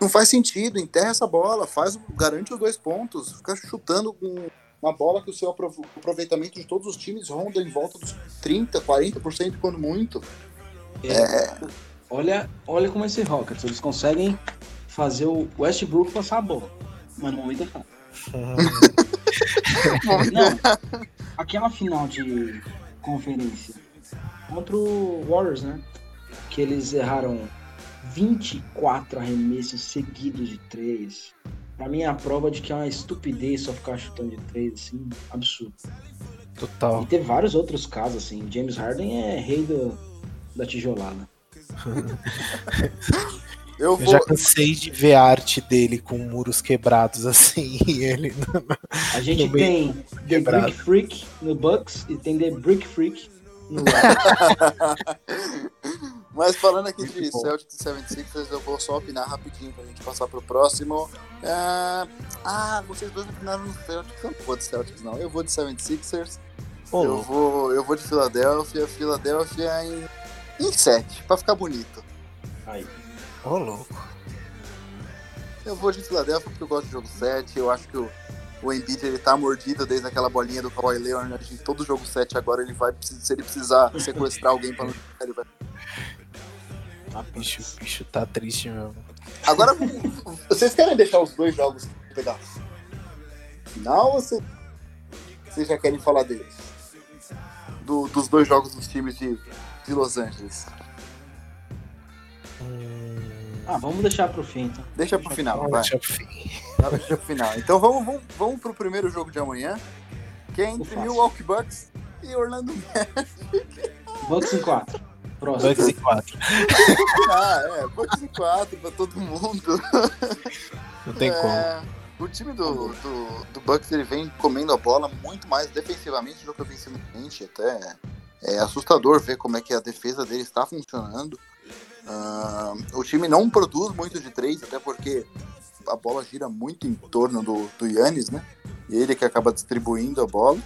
Não faz sentido, enterra essa bola, faz, garante os dois pontos, fica chutando com uma bola que o seu aproveitamento de todos os times ronda em volta dos 30%, 40% quando muito. É, é... Olha, olha como esse Rockets, eles conseguem fazer o Westbrook passar a bola, mas no momento errado. Não, aquela final de conferência contra o Warriors, né? Que eles erraram 24 arremessos seguidos de três. Pra mim é a prova de que é uma estupidez só ficar chutando de três, assim, absurdo. Total. E tem vários outros casos, assim. James Harden é rei do, da tijolada. Eu, vou... Eu, já cansei de ver a arte dele com muros quebrados assim. ele a gente tem The Brick Freak no Bucks e tem The Brick Freak no Mas falando aqui Muito de bom. Celtics e 76ers, eu vou só opinar rapidinho pra gente passar pro próximo. É... Ah, vocês dois opinaram no Celtics. Eu não vou de Celtics, não. Eu vou de 76ers. Oh. Eu, vou, eu vou de Filadélfia. Filadélfia em, em 7, pra ficar bonito. Aí. Ô, oh, louco. Eu vou de Filadélfia porque eu gosto de jogo 7. Eu acho que o, o Embiid ele tá mordido desde aquela bolinha do Kawhi Leonard. Em todo jogo 7 agora ele vai, se ele precisar sequestrar alguém pra não ele vai ah, bicho, bicho tá triste mesmo. Agora, vocês querem deixar os dois jogos pegar final ou vocês, vocês já querem falar deles? Do, dos dois jogos dos times de, de Los Angeles. Hum... Ah, vamos deixar pro fim, então. Deixa pro final, vamos vai. Deixa pro fim. Deixa pro final. Então vamos, vamos, vamos pro primeiro jogo de amanhã, que é entre Milwaukee Bucks e Orlando Magic. Bucks em 4. Próximo. Bucks e 4. ah, é, Bucks e 4 pra todo mundo. Não tem é, como. O time do, do, do, Bucks ele vem comendo a bola muito mais defensivamente do que ofensivamente. Até é assustador ver como é que a defesa dele está funcionando. Uh, o time não produz muito de três, até porque a bola gira muito em torno do, do Yannis, né? E ele que acaba distribuindo a bola.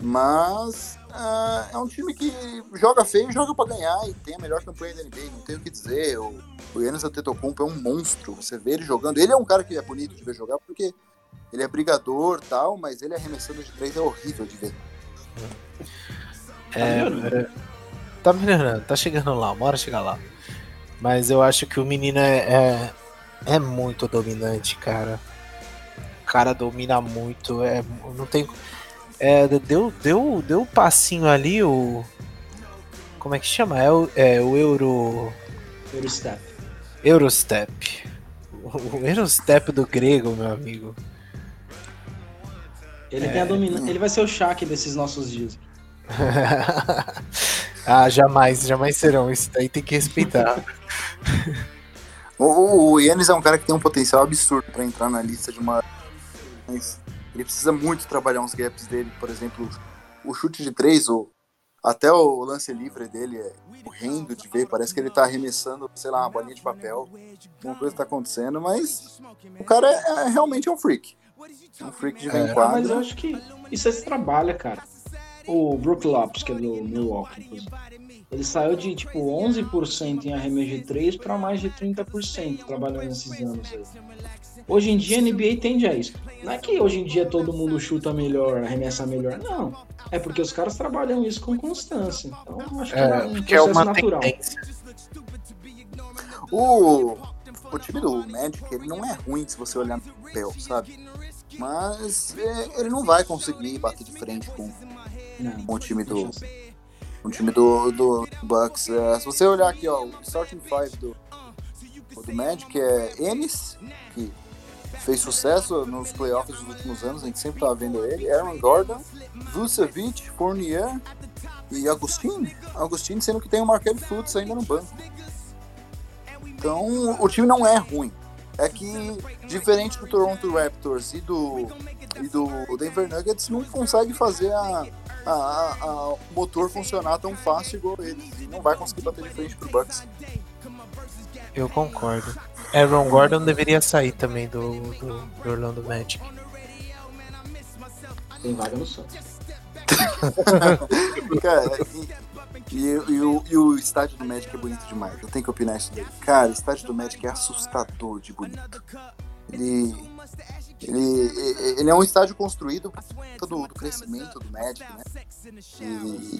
Mas uh, é um time que joga feio, joga para ganhar e tem a melhor campanha da NBA, não tenho o que dizer. O, o Yannis Antetokounmpo é um monstro, você vê ele jogando. Ele é um cara que é bonito de ver jogar porque ele é brigador tal, mas ele arremessando de três é horrível de ver. É, é, tá melhorando, tá chegando lá, hora chegar lá. Mas eu acho que o menino é, é, é muito dominante, cara. O cara domina muito, é, não tem é, deu, deu, deu um passinho ali, o. Como é que chama? É o, é, o Euro. Eurostep. Eurostep. O Eurostep do grego, meu amigo. Ele, é... tem a domina... Ele vai ser o Shaq desses nossos dias. ah, jamais, jamais serão. Isso daí tem que respeitar. o, o Yannis é um cara que tem um potencial absurdo para entrar na lista de uma. Mas ele precisa muito trabalhar uns gaps dele, por exemplo, o chute de três, ou até o lance livre dele é horrendo de ver, parece que ele tá arremessando, sei lá, uma bolinha de papel, uma coisa tá acontecendo, mas o cara é, é realmente um freak. É um freak de é. quadra. Mas eu acho que isso aí se trabalha, cara. O Brook Lopes, que é do Milwaukee, ele saiu de tipo 11% em arremesso de 3 para mais de 30% trabalhando nesses anos aí. Hoje em dia a NBA tende a isso. Não é que hoje em dia todo mundo chuta melhor, arremessa melhor, não. É porque os caras trabalham isso com constância. Então acho que é, é um processo é uma natural. Tendência. O, o time do Magic ele não é ruim se você olhar no papel, sabe? Mas é, ele não vai conseguir bater de frente com, com o time do o time do, do Bucks. É, se você olhar aqui, ó, o starting five do, do Magic é Ennis, que fez sucesso nos playoffs dos últimos anos, a gente sempre tava vendo ele, Aaron Gordon, Vucevic, Fournier e Agustin. Agustin sendo que tem o Markel Fultz ainda no banco. Então, o time não é ruim. É que, diferente do Toronto Raptors e do, e do Denver Nuggets, não consegue fazer a, a, a, o motor funcionar tão fácil igual eles. E não vai conseguir bater de frente pro Bucks. Eu concordo. Aaron Gordon deveria sair também do, do, do Orlando Magic. Tem vaga no Santos. Cara, e, e, e, o, e o estádio do Magic é bonito demais. Eu tenho que opinar isso daí. Cara, o estádio do Magic é assustador de bonito. Ele ele, ele é um estádio construído do, do crescimento do Magic, né? E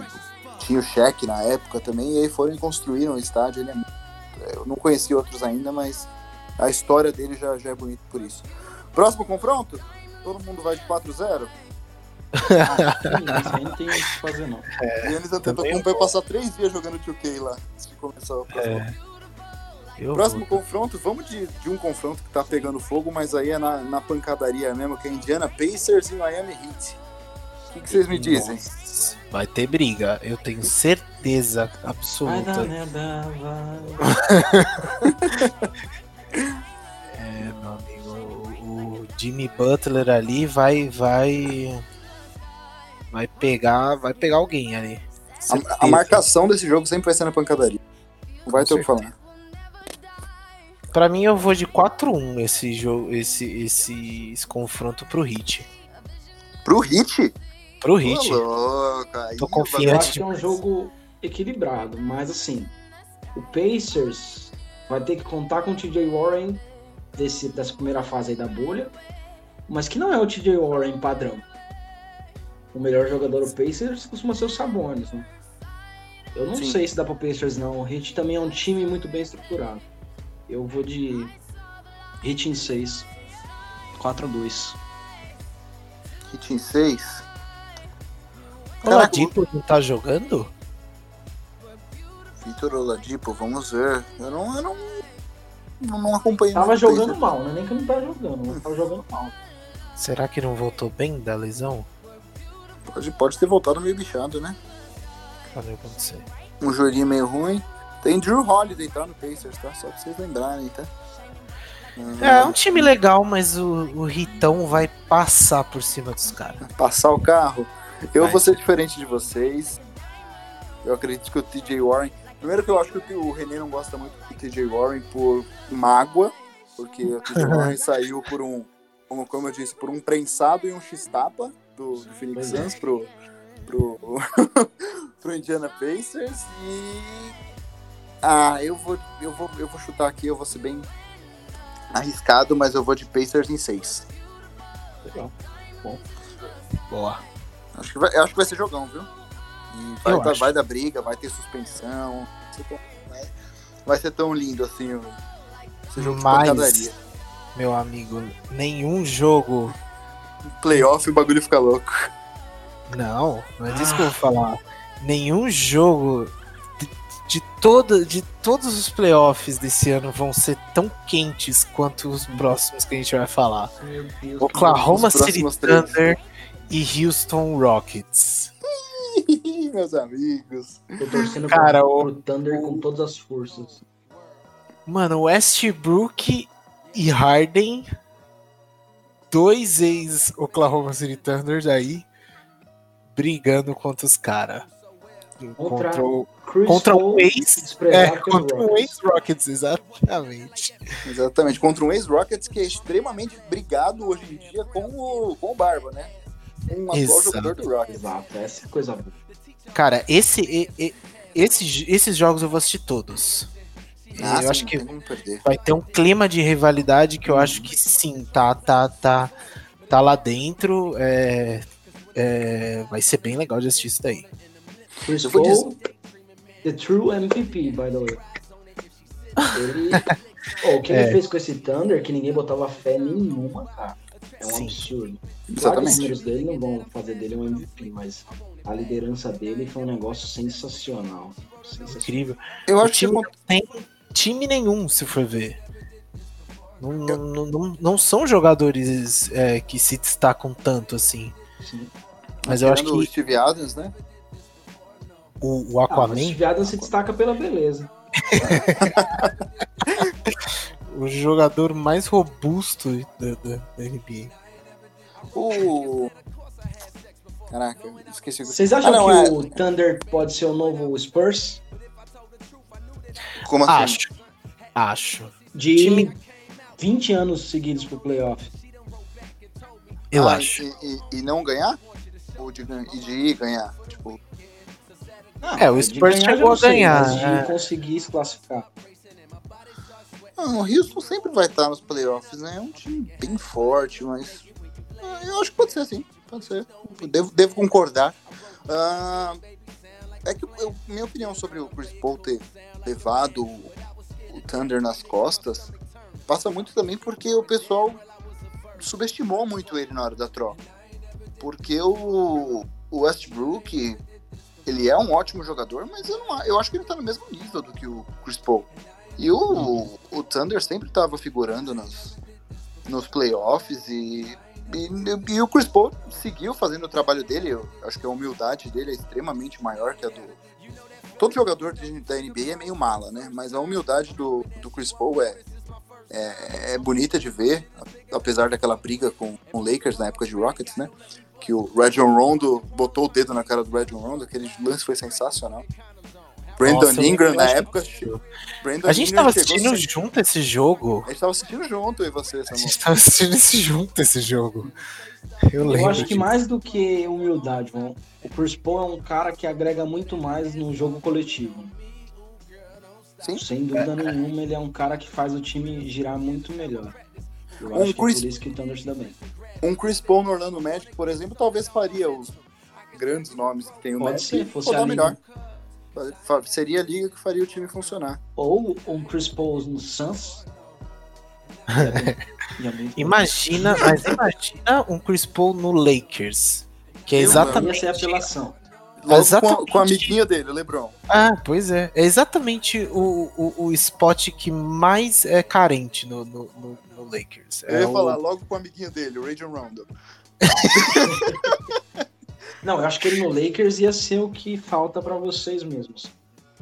tinha o cheque na época também, e aí foram e construíram o estádio. Ele é, eu não conheci outros ainda, mas a história dele já, já é bonita por isso. Próximo confronto? Todo mundo vai de 4-0? Ah, não tem o que fazer, não. É, e eles até vai passar três dias jogando 2K lá, antes de começar o próximo. É. Eu Próximo vou. confronto, vamos de, de, um confronto que tá pegando fogo, mas aí é na, na pancadaria mesmo, que é Indiana Pacers e Miami Heat. O que, que vocês me dizem? Nossa, vai ter briga, eu tenho certeza absoluta. Vai dar, é, meu amigo, o, o Jimmy Butler ali vai, vai, vai pegar, vai pegar alguém ali. A, a, marcação desse jogo sempre vai ser na pancadaria. Não vai Com ter o que falar. Pra mim, eu vou de 4-1 esse jogo, esse, esse, esse confronto pro Hit. Pro Hit? Pro Hit. Tô confiante. Eu acho que é um jogo equilibrado, mas assim, o Pacers vai ter que contar com o TJ Warren desse, dessa primeira fase aí da bolha, mas que não é o TJ Warren padrão. O melhor jogador do Pacers costuma ser o Sabonis, né? Eu não Sim. sei se dá pro Pacers não. O Heat também é um time muito bem estruturado. Eu vou de Hit em 6. 4 a 2. Hit em 6? Oladipo não tá jogando? Vitor Oladipo, vamos ver. Eu não, eu não, não, não acompanhei. Tava jogando mal, né? Nem que não tá jogando, mas tava jogando mal. Será que não voltou bem da lesão? Pode, pode ter voltado meio bichado, né? Cadê acontecer? um joguinho meio ruim. Tem Drew Holiday, tá? No Pacers, tá? Só pra vocês lembrarem, tá? É, é um time legal, mas o, o Ritão vai passar por cima dos caras. Passar o carro? Eu vai. vou ser diferente de vocês. Eu acredito que o TJ Warren. Primeiro que eu acho que o René não gosta muito do TJ Warren por mágoa, porque o TJ Warren saiu por um, como eu disse, por um prensado e um x-tapa do, do Phoenix é. Suns pro, pro, pro Indiana Pacers e ah, eu vou, eu vou, eu vou chutar aqui, eu vou ser bem arriscado, mas eu vou de Pacers em 6. Legal. Bom. Boa. Acho que vai, acho que vai ser jogão, viu? E vai, dar, vai dar briga, vai ter suspensão. Vai, vai ser tão lindo assim o esse jogo Mas, meu amigo, nenhum jogo. Playoff o bagulho fica louco. Não, não é disso ah. que eu vou falar. Nenhum jogo de, toda, de todos os playoffs desse ano vão ser tão quentes quanto os próximos que a gente vai falar. Deus, Oklahoma City Thunder e Houston Rockets. Meus amigos. Tô torcendo Cara, pro, o, pro Thunder com todas as forças. Mano, Westbrook e Harden, dois ex-Oklahoma City Thunder aí, brigando contra os caras. Contra, contra, o, contra um ex. É, contra um ex-Rockets, exatamente. Exatamente, contra um ex-Rockets que é extremamente brigado hoje em dia com o, com o Barba, né? Um atual jogador do Rockets. Exato, essa é coisa boa. Cara, esse, e, esse, esses jogos eu vou assistir todos. Ah, eu sim, acho que vai ter um clima de rivalidade que eu acho que sim, tá, tá, tá, tá lá dentro. É, é, vai ser bem legal de assistir isso daí. Chris Paul, the true MVP, by the way. Ele, oh, o que é. ele fez com esse Thunder, que ninguém botava fé nenhuma, cara. É um sim. absurdo. Claro os números dele não vão fazer dele um MVP, mas a liderança dele foi um negócio sensacional. sensacional. Incrível. Eu acho que não tem time nenhum, se for ver. Não, não, não, não são jogadores é, que se destacam tanto assim. Sim. Mas eu acho que. O Steve Adams, né? O, o Aquaman. Ah, o Steve Adams se destaca pela beleza. o jogador mais robusto da, da, da NBA. O. Caraca, esqueci. Vocês acham ah, não, que é... o Thunder pode ser o novo Spurs? Como assim? Acho. Acho. De Time... 20 anos seguidos pro playoff. Eu ah, acho. E, e, e, não ganhar? Ou de, de ir ganhar? Tipo. Não, é, o Spurs chegou a ganhar. Sei, de é. conseguir se classificar. Não, o Houston sempre vai estar nos playoffs, né? É um time bem forte, mas. Ah, eu acho que pode ser assim. Pode ser. Devo, devo concordar. Uh, é que eu, minha opinião sobre o Chris Paul ter levado o Thunder nas costas passa muito também porque o pessoal subestimou muito ele na hora da troca. Porque o, o Westbrook, ele é um ótimo jogador, mas eu, não, eu acho que ele tá no mesmo nível do que o Chris Paul. E o, o Thunder sempre estava figurando nos, nos playoffs e, e, e, o Chris Paul seguiu fazendo o trabalho dele. Eu acho que a humildade dele é extremamente maior que a do, todo jogador da NBA é meio mala, né? Mas a humildade do, do Chris Paul é, é, é, bonita de ver, apesar daquela briga com, com o Lakers na época de Rockets, né? Que o Rajon Rondo botou o dedo na cara do Rajon Rondo, aquele lance foi sensacional. Brandon Nossa, Ingram na época. Brandon a gente Ingram tava assistindo junto esse jogo. A gente tava assistindo junto, e você, Samuel. A gente tava assistindo esse junto esse jogo. Eu, eu acho que mais do que humildade, mano, o Chris Paul é um cara que agrega muito mais no jogo coletivo. Sim. Sem dúvida é, nenhuma, ele é um cara que faz o time girar muito melhor. Eu um acho Chris... que é por isso que o Thunder se dá bem. Um Chris Paul no Orlando Magic, por exemplo, talvez faria os grandes nomes que tem o Pode Magic. Ser, fosse a melhor. Seria a liga que faria o time funcionar. Ou um Chris Paul no Suns, imagina, mas imagina um Chris Paul no Lakers. Que é exatamente. Essa é a apelação. Exatamente. Com, com a amiguinha dele, o LeBron. Ah, pois é. É exatamente o, o, o spot que mais é carente no, no, no, no Lakers. Eu é ia o... falar logo com a amiguinha dele, o Rajon Rondo. Não, eu acho que ele no Lakers ia ser o que falta para vocês mesmos.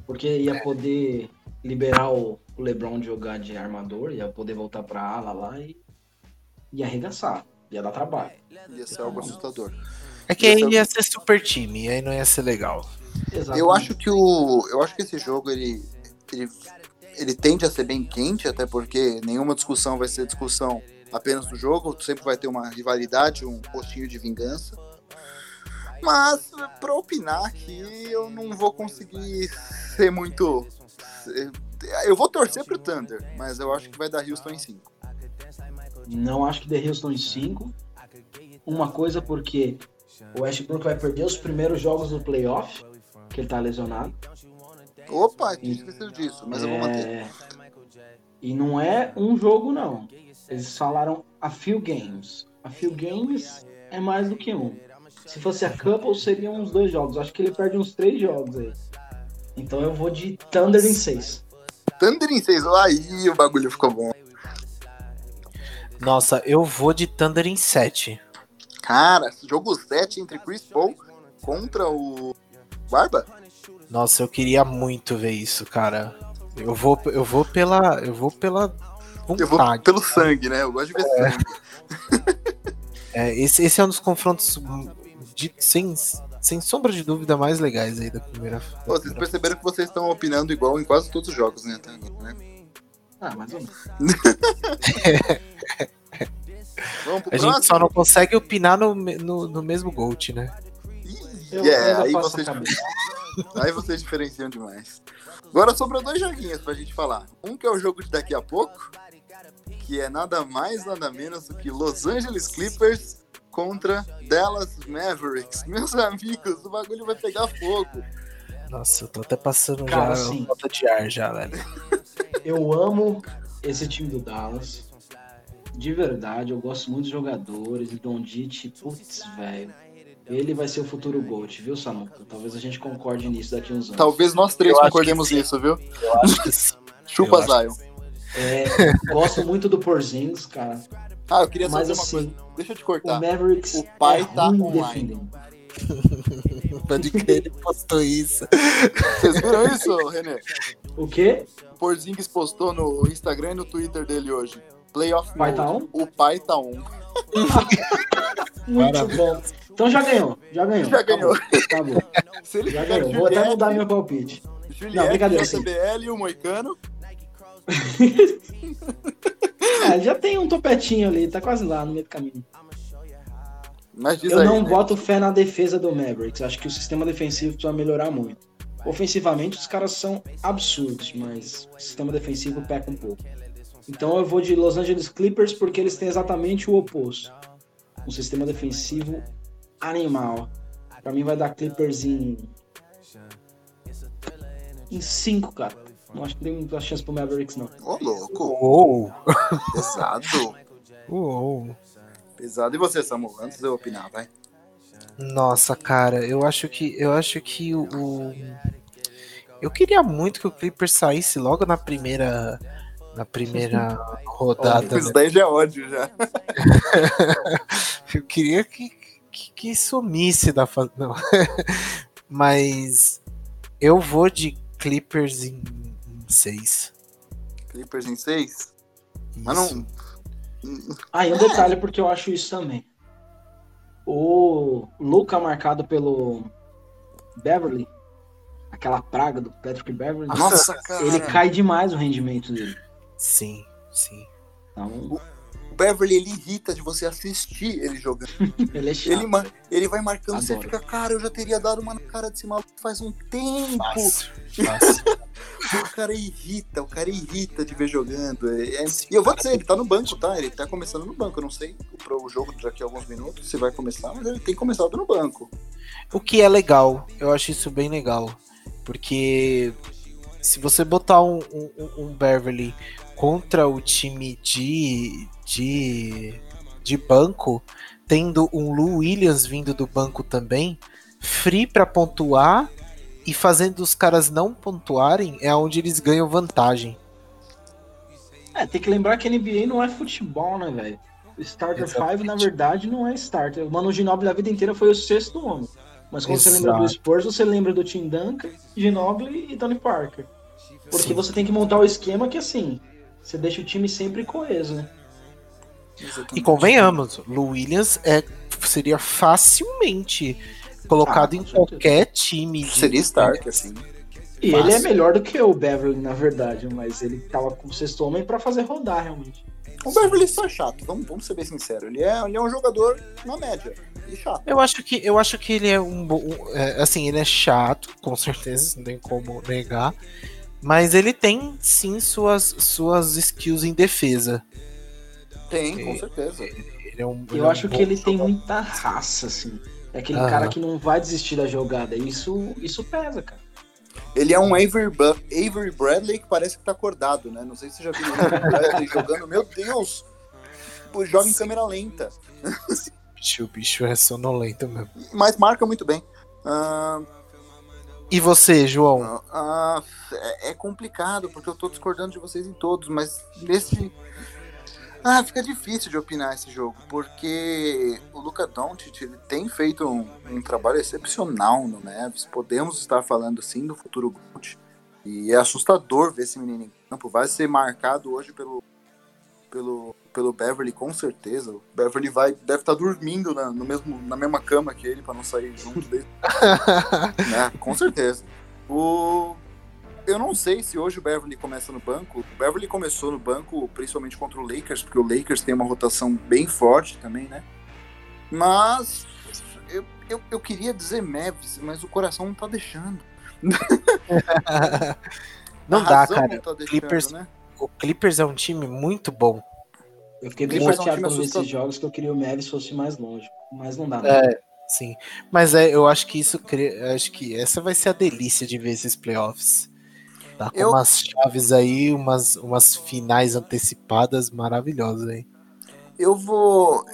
Porque ia poder liberar o LeBron de jogar de armador, ia poder voltar pra ala lá e ia arregaçar. Ia dar trabalho. Ia ser algo assustador. É que aí ia ser super time, aí não ia ser legal. Exatamente. Eu acho que o. Eu acho que esse jogo ele, ele, ele tende a ser bem quente, até porque nenhuma discussão vai ser discussão apenas do jogo, sempre vai ter uma rivalidade, um postinho de vingança. Mas para opinar aqui, eu não vou conseguir ser muito. Eu vou torcer pro Thunder, mas eu acho que vai dar Houston em 5. Não acho que dê Houston em 5. Uma coisa porque o Westbrook vai perder os primeiros jogos do playoff, que ele tá lesionado. Opa, tinha esquecido disso, mas é... eu vou manter. É, e não é um jogo, não. Eles falaram a few games. A few games é mais do que um. Se fosse a couple, seriam uns dois jogos. Acho que ele perde uns três jogos aí. Então eu vou de Thunder em seis. Thunder em seis, aí o bagulho ficou bom. Nossa, eu vou de Thunder em 7. Cara, jogo 7 entre Chris Paul contra o Barba? Nossa, eu queria muito ver isso, cara. Eu vou, eu vou pela, eu vou pela vontade. Eu vou pelo sangue, né? Eu gosto de ver é. sangue. é, esse, esse é um dos confrontos de, sem, sem sombra de dúvida mais legais aí da primeira. Da Pô, vocês perceberam que vocês estão opinando igual em quase todos os jogos, né? né? Ah, mais ou menos. a gente só não consegue opinar no, no, no mesmo Gold, né? Eu yeah, aí vocês, aí vocês diferenciam demais. Agora sobrou dois joguinhos pra gente falar. Um que é o jogo de daqui a pouco, que é nada mais, nada menos do que Los Angeles Clippers contra Dallas Mavericks. Meus amigos, o bagulho vai pegar fogo. Nossa, eu tô até passando Cara, já assim, falta de ar já, velho. Eu amo esse time do Dallas. De verdade, eu gosto muito dos jogadores. E Dondit, putz, velho. Ele vai ser o futuro GOAT, viu, Samuca? Talvez a gente concorde nisso daqui uns anos. Talvez nós três eu concordemos nisso, viu? Eu acho que sim. Chupa Zion. É, gosto muito do Porzingis, cara. Ah, eu queria saber Mas, uma assim, coisa. Deixa eu te cortar. O Mavericks o pai é tá online. Pode crer, ele postou isso. Vocês viram isso, René? O quê? O Porzingis postou no Instagram e no Twitter dele hoje. Playoff pai tá on? O pai tá on. Muito Maravilha. bom. Então já ganhou, já ganhou. Já ganhou. Tá bom. Se ele já ganhou. Vou até mudar meu palpite. Juliette, Não, brincadeira. CBL e o Moicano. é, já tem um topetinho ali, tá quase lá no meio do caminho. eu aí, não né? boto fé na defesa do Mavericks. Acho que o sistema defensivo precisa melhorar muito. Ofensivamente, os caras são absurdos, mas o sistema defensivo peca um pouco. Então eu vou de Los Angeles Clippers porque eles têm exatamente o oposto. Um sistema defensivo animal. Pra mim vai dar Clippers em. Em 5, cara. Não acho que tem muita chance pro Mavericks, não. Ô, louco. Uou. Pesado. Uou. Pesado. E você, Samu? Antes de eu opinar, vai. Nossa, cara, eu acho que eu acho que o, o, eu queria muito que o Clippers saísse logo na primeira na primeira rodada. Isso né? daí já é ódio já. eu queria que, que, que sumisse da não. Mas eu vou de Clippers em 6. Clippers em 6? Mas não. Ah, e um detalhe porque eu acho isso também. O Luca marcado pelo Beverly, aquela praga do Patrick Beverly, Nossa, cara. ele cai demais o rendimento dele. Sim, sim. Então... O Beverly, ele irrita de você assistir ele jogando. ele é chato. Ele, ele vai marcando, Adoro. você fica, cara, eu já teria dado uma na cara desse maluco faz um tempo. Fácil, fácil. o cara irrita, o cara irrita de ver jogando. É, é... E eu vou dizer, ele tá no banco, tá? Ele tá começando no banco. Eu não sei pro jogo daqui a alguns minutos se vai começar, mas ele tem começado no banco. O que é legal, eu acho isso bem legal. Porque se você botar um, um, um Beverly contra o time de, de, de banco, tendo um Lu Williams vindo do banco também, free para pontuar e fazendo os caras não pontuarem é onde eles ganham vantagem. É, tem que lembrar que NBA não é futebol, né, velho? Starter 5, na verdade, não é starter. O Mano Ginobili a vida inteira foi o sexto homem. Mas quando Exato. você lembra do Spurs, você lembra do Tim Duncan, Ginobili e Tony Parker. Porque Sim. você tem que montar o esquema que assim, você deixa o time sempre coeso, né? E convenhamos, Lou Williams é, seria facilmente colocado ah, em qualquer time. Seria Stark, assim. E Fácil. ele é melhor do que o Beverly, na verdade, mas ele tava com o sexto homem para fazer rodar, realmente. O Beverly só é chato, vamos, vamos ser bem sinceros. Ele é, ele é um jogador na média. E chato. Eu acho que, eu acho que ele é um bom. É, assim, ele é chato, com certeza, não tem como negar. Mas ele tem sim suas, suas skills em defesa. Tem, com certeza. É um, eu é acho que ele tem muita raça, assim. É aquele ah. cara que não vai desistir da jogada. Isso, isso pesa, cara. Ele é um Avery, Avery Bradley que parece que tá acordado, né? Não sei se você já viu o Avery Bradley jogando. Meu Deus! Joga em câmera lenta. o bicho é sonolento mesmo. Mas marca muito bem. Uh, e você, João? Uh, é, é, complicado, porque eu tô discordando de vocês em todos, mas nesse. Ah, fica difícil de opinar esse jogo, porque o Luca Doncic ele tem feito um, um, trabalho excepcional no Neves. Podemos estar falando sim do futuro Gold. E é assustador ver esse menino em campo. Vai ser marcado hoje pelo, pelo, pelo Beverly, com certeza. O Beverly vai, deve estar dormindo na, no mesmo, na mesma cama que ele para não sair junto dele. né? Com certeza. O eu não sei se hoje o Beverly começa no banco. O Beverly começou no banco principalmente contra o Lakers, porque o Lakers tem uma rotação bem forte também, né? Mas eu, eu, eu queria dizer Mavis, mas o coração não tá deixando. não dá, cara. Não tá deixando, Clippers, né? O Clippers é um time muito bom. Eu fiquei bem chateado é um com esses jogos que eu queria o Mavis fosse mais longe. Mas não dá, né? É, sim. Mas é, eu acho que isso acho que essa vai ser a delícia de ver esses playoffs. Tá com eu... umas chaves aí, umas, umas finais antecipadas maravilhosas aí. Eu vou.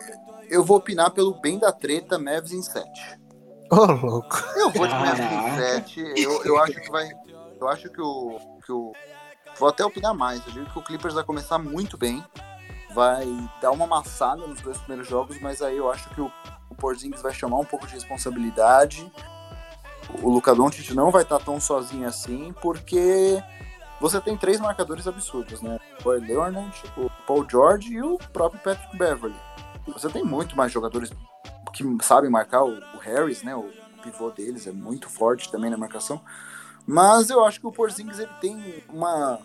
Eu vou opinar pelo bem da treta, Mavs em 7. Ô, oh, louco. Eu vou de Mavs em 7. Eu, eu acho que vai. Eu acho que o, que o. Vou até opinar mais. Eu digo que o Clippers vai começar muito bem. Vai dar uma amassada nos dois primeiros jogos, mas aí eu acho que o, o Porzingis vai chamar um pouco de responsabilidade o Luca Doncic não vai estar tão sozinho assim, porque você tem três marcadores absurdos, né? O Leonard, o Paul George e o próprio Patrick Beverly. Você tem muito mais jogadores que sabem marcar, o, Harris, né? O pivô deles é muito forte também na marcação. Mas eu acho que o Porzingis ele tem uma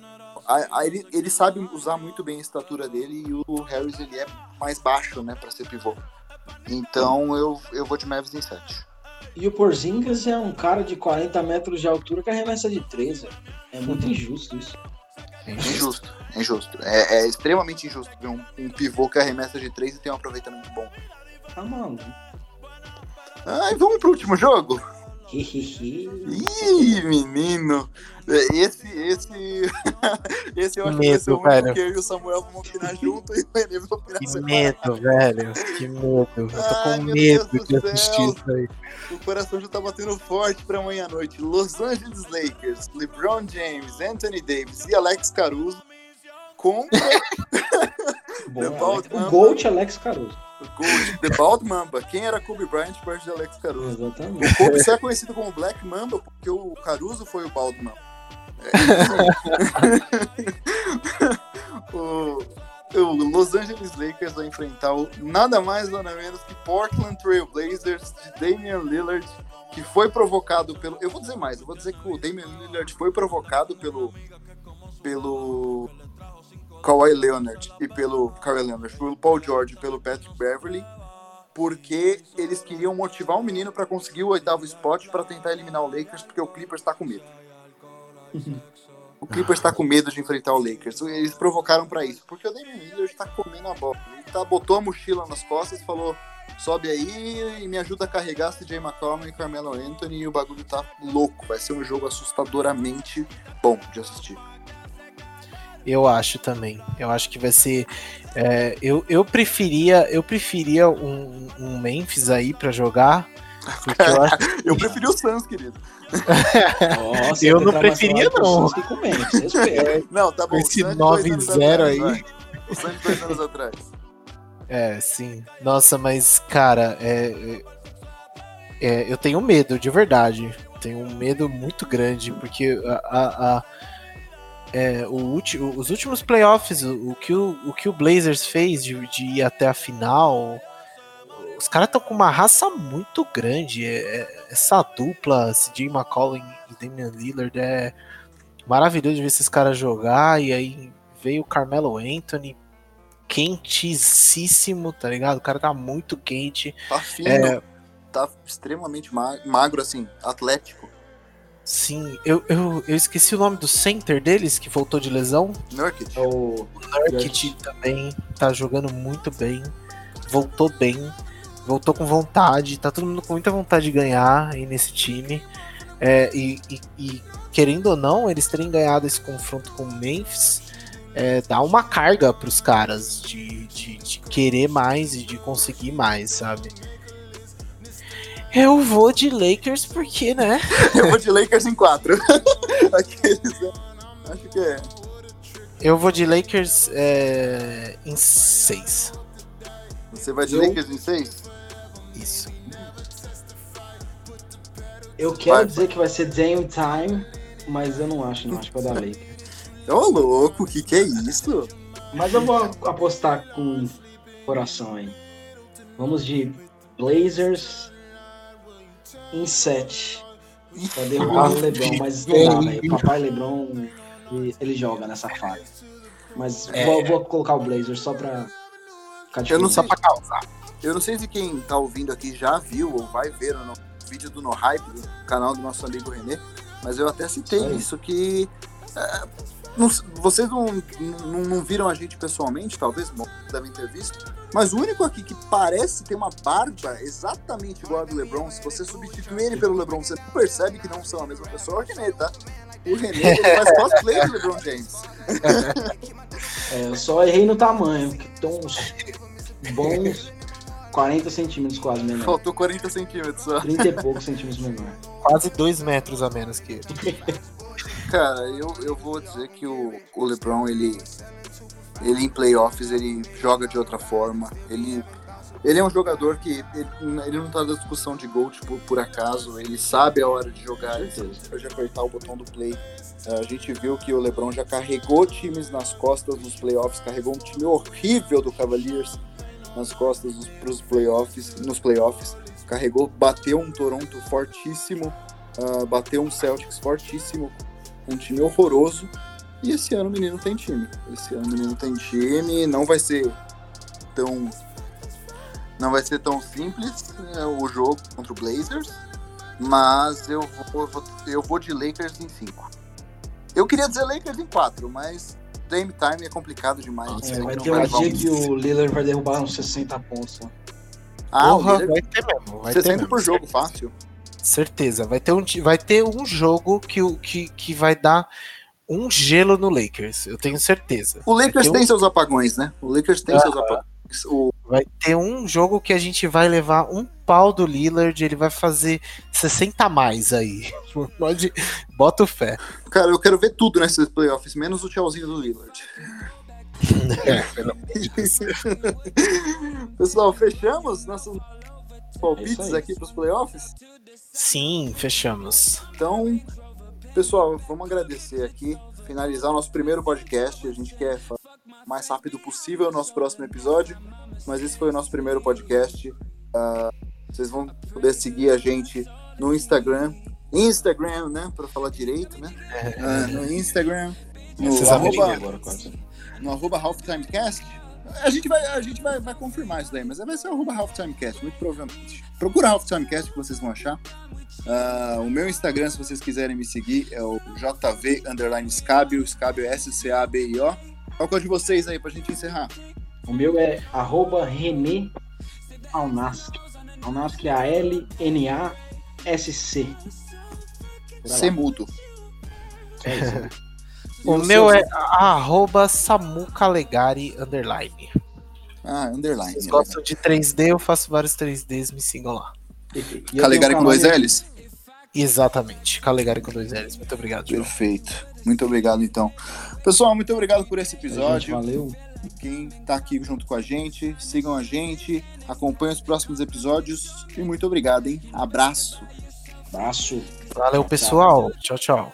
a, a, ele, ele sabe usar muito bem a estatura dele e o Harris ele é mais baixo, né, para ser pivô. Então eu, eu vou de Mavis em 7. E o Porzingis é um cara de 40 metros de altura que arremessa de 3, É muito injusto isso. É injusto, é injusto. É, é extremamente injusto ver um, um, pivô que arremessa de 3 e tem um aproveitamento bom. Tá maluco. Ah, e vamos pro último jogo? Ih, menino! Esse, esse. esse eu acho medo, que vai ser o que eu e o Samuel vão opinar junto e o Renê vai opinar Que medo, velho. Que medo. Eu tô Ai, com medo de assistir isso aí. O coração já tá batendo forte pra amanhã à noite. Los Angeles Lakers, LeBron James, Anthony Davis e Alex Caruso contra. Bom, o Gold Alex Caruso. Gold, The Bald Mamba. Quem era Kobe Bryant perto de Alex Caruso? Exatamente. O Kobe só é conhecido como Black Mamba porque o Caruso foi o Bald Mamba. É, o, o Los Angeles Lakers vai enfrentar o nada mais nada menos que Portland Trail Blazers de Damian Lillard, que foi provocado pelo. Eu vou dizer mais, eu vou dizer que o Damian Lillard foi provocado pelo. pelo Kawhi Leonard e pelo Kawhi Leonard, pelo Paul George e pelo Patrick Beverly, porque eles queriam motivar o menino para conseguir o oitavo spot para tentar eliminar o Lakers, porque o Clippers está com medo. O Clippers está com medo de enfrentar o Lakers. Eles provocaram para isso, porque o Damian Lillard está comendo a bola. Ele tá, botou a mochila nas costas e falou: sobe aí e me ajuda a carregar CJ McCollum e Carmelo Anthony. E o bagulho tá louco. Vai ser um jogo assustadoramente bom de assistir. Eu acho também. Eu acho que vai ser. É, eu, eu preferia, eu preferia um, um Memphis aí para jogar. Eu, acho... eu preferi o Suns, querido. Nossa, eu não preferia, não. não, tá bom. Esse 9-0 aí. O Suns dois anos atrás. É, sim. Nossa, mas, cara, é, é é, eu tenho medo, de verdade. Tenho um medo muito grande, porque a, a, a é, o os últimos playoffs, o, o, que o, o que o Blazers fez de, de ir até a final, os caras estão com uma raça muito grande. É, é, essa dupla, CJ McCollum e Damian Lillard, é maravilhoso de ver esses caras jogar. E aí veio o Carmelo Anthony, quentíssimo, tá ligado? O cara tá muito quente. Tá fino, é... tá extremamente magro, assim, atlético. Sim, eu, eu, eu esqueci o nome do center deles, que voltou de lesão. Nurkic. É o Nurkic também tá jogando muito bem, voltou bem, voltou com vontade, tá todo mundo com muita vontade de ganhar aí nesse time. É, e, e, e, querendo ou não, eles terem ganhado esse confronto com o Memphis é, dá uma carga pros caras de, de, de querer mais e de conseguir mais, sabe? Eu vou de Lakers porque, né? Eu vou de Lakers em 4. Aqueles, né? Acho que é. Eu vou de Lakers é, em 6. Você vai de Eu... Lakers em 6? Isso. Eu quero vai, dizer vai. que vai ser Dame Time, mas eu não acho, não acho que vai dar Lakers. Ô louco, o que, que é isso? Mas eu vou apostar com coração aí. Vamos de Blazers em 7. Pra derrubar o Lebron, mas não dá, O papai Lebron, ele joga nessa fase. Mas é. vou, vou, colocar o Blazer só pra ficar Eu não só pra causar. Eu não sei se quem tá ouvindo aqui já viu ou vai ver no vídeo do No Hype, do canal do nosso amigo Renê, mas eu até citei isso, isso que é, não, vocês não, não, não, viram a gente pessoalmente, talvez devem ter visto, mas o único aqui que parece ter uma barba exatamente igual a do LeBron, se você substituir ele pelo LeBron, você não percebe que não são a mesma pessoa, é o René, tá? O René ele faz cosplay do LeBron James. É, eu só errei no tamanho, que estão uns bons 40 centímetros quase menor. Faltou 40 centímetros só. 30 e poucos centímetros menor. Quase 2 metros a menos que ele. Cara, eu, eu vou dizer que o, o LeBron, ele, ele em playoffs, ele joga de outra forma. Ele, ele é um jogador que ele, ele não tá na discussão de gol tipo, por acaso. Ele sabe a hora de jogar, de apertar o botão do play. A gente viu que o LeBron já carregou times nas costas nos playoffs, carregou um time horrível do Cavaliers nas costas para os playoffs, nos playoffs. Carregou, bateu um Toronto fortíssimo, uh, bateu um Celtics fortíssimo, um time horroroso. E esse ano o menino tem time. Esse ano o menino tem time, não vai ser tão. Não vai ser tão simples né, o jogo contra o Blazers, mas eu vou, eu vou de Lakers em 5. Eu queria dizer Lakers em 4, mas Dame Time é complicado demais. É, vai ter um dia que o Lillard vai derrubar uns 60 pontos. Ah, Porra, vai ter mesmo. Vai 60 ter por jogo, fácil. Certeza. Vai ter um, vai ter um jogo que, que, que vai dar um gelo no Lakers. Eu tenho certeza. O Lakers tem um... seus apagões, né? O Lakers tem ah, seus apagões. O... Vai ter um jogo que a gente vai levar um pau do Lillard, ele vai fazer 60 a mais aí. Pode, bota o fé. Cara, eu quero ver tudo nesses playoffs, menos o tchauzinho do Lillard. É, Pessoal, fechamos nossos palpites é aqui para os playoffs? Sim, fechamos. Então, pessoal, vamos agradecer aqui, finalizar o nosso primeiro podcast. A gente quer fazer o mais rápido possível o nosso próximo episódio, mas esse foi o nosso primeiro podcast. Uh, vocês vão poder seguir a gente no Instagram, Instagram, né, para falar direito, né? Uh, no Instagram, no arroba, no arroba Halftimecast a gente vai, a gente vai, vai confirmar isso daí, mas vai ser o arroba Halftimecast, muito provavelmente. Procura Halftimecast que vocês vão achar. Uh, o meu Instagram, se vocês quiserem me seguir, é o JV underline Scabio, Scabio S-C-A-B-I-O. Qual que é o de vocês aí pra gente encerrar? O meu é arroba René Alnask. Alnask é A-L-N-A-S-C. C mudo. É isso. O, meu é arroba Samu Calegari underline. Ah, underline. Vocês gostam de 3D, eu faço vários 3Ds, me sigam lá. Calegari com dois L's? Exatamente, Calegari com dois L's. Muito obrigado, João. Perfeito. Muito obrigado, então. Pessoal, muito obrigado por esse episódio. Gente, valeu. quem tá aqui junto com a gente. Sigam a gente, acompanhem os próximos episódios e muito obrigado, hein? Abraço abraço. Valeu, pessoal. Tchau, tchau. tchau.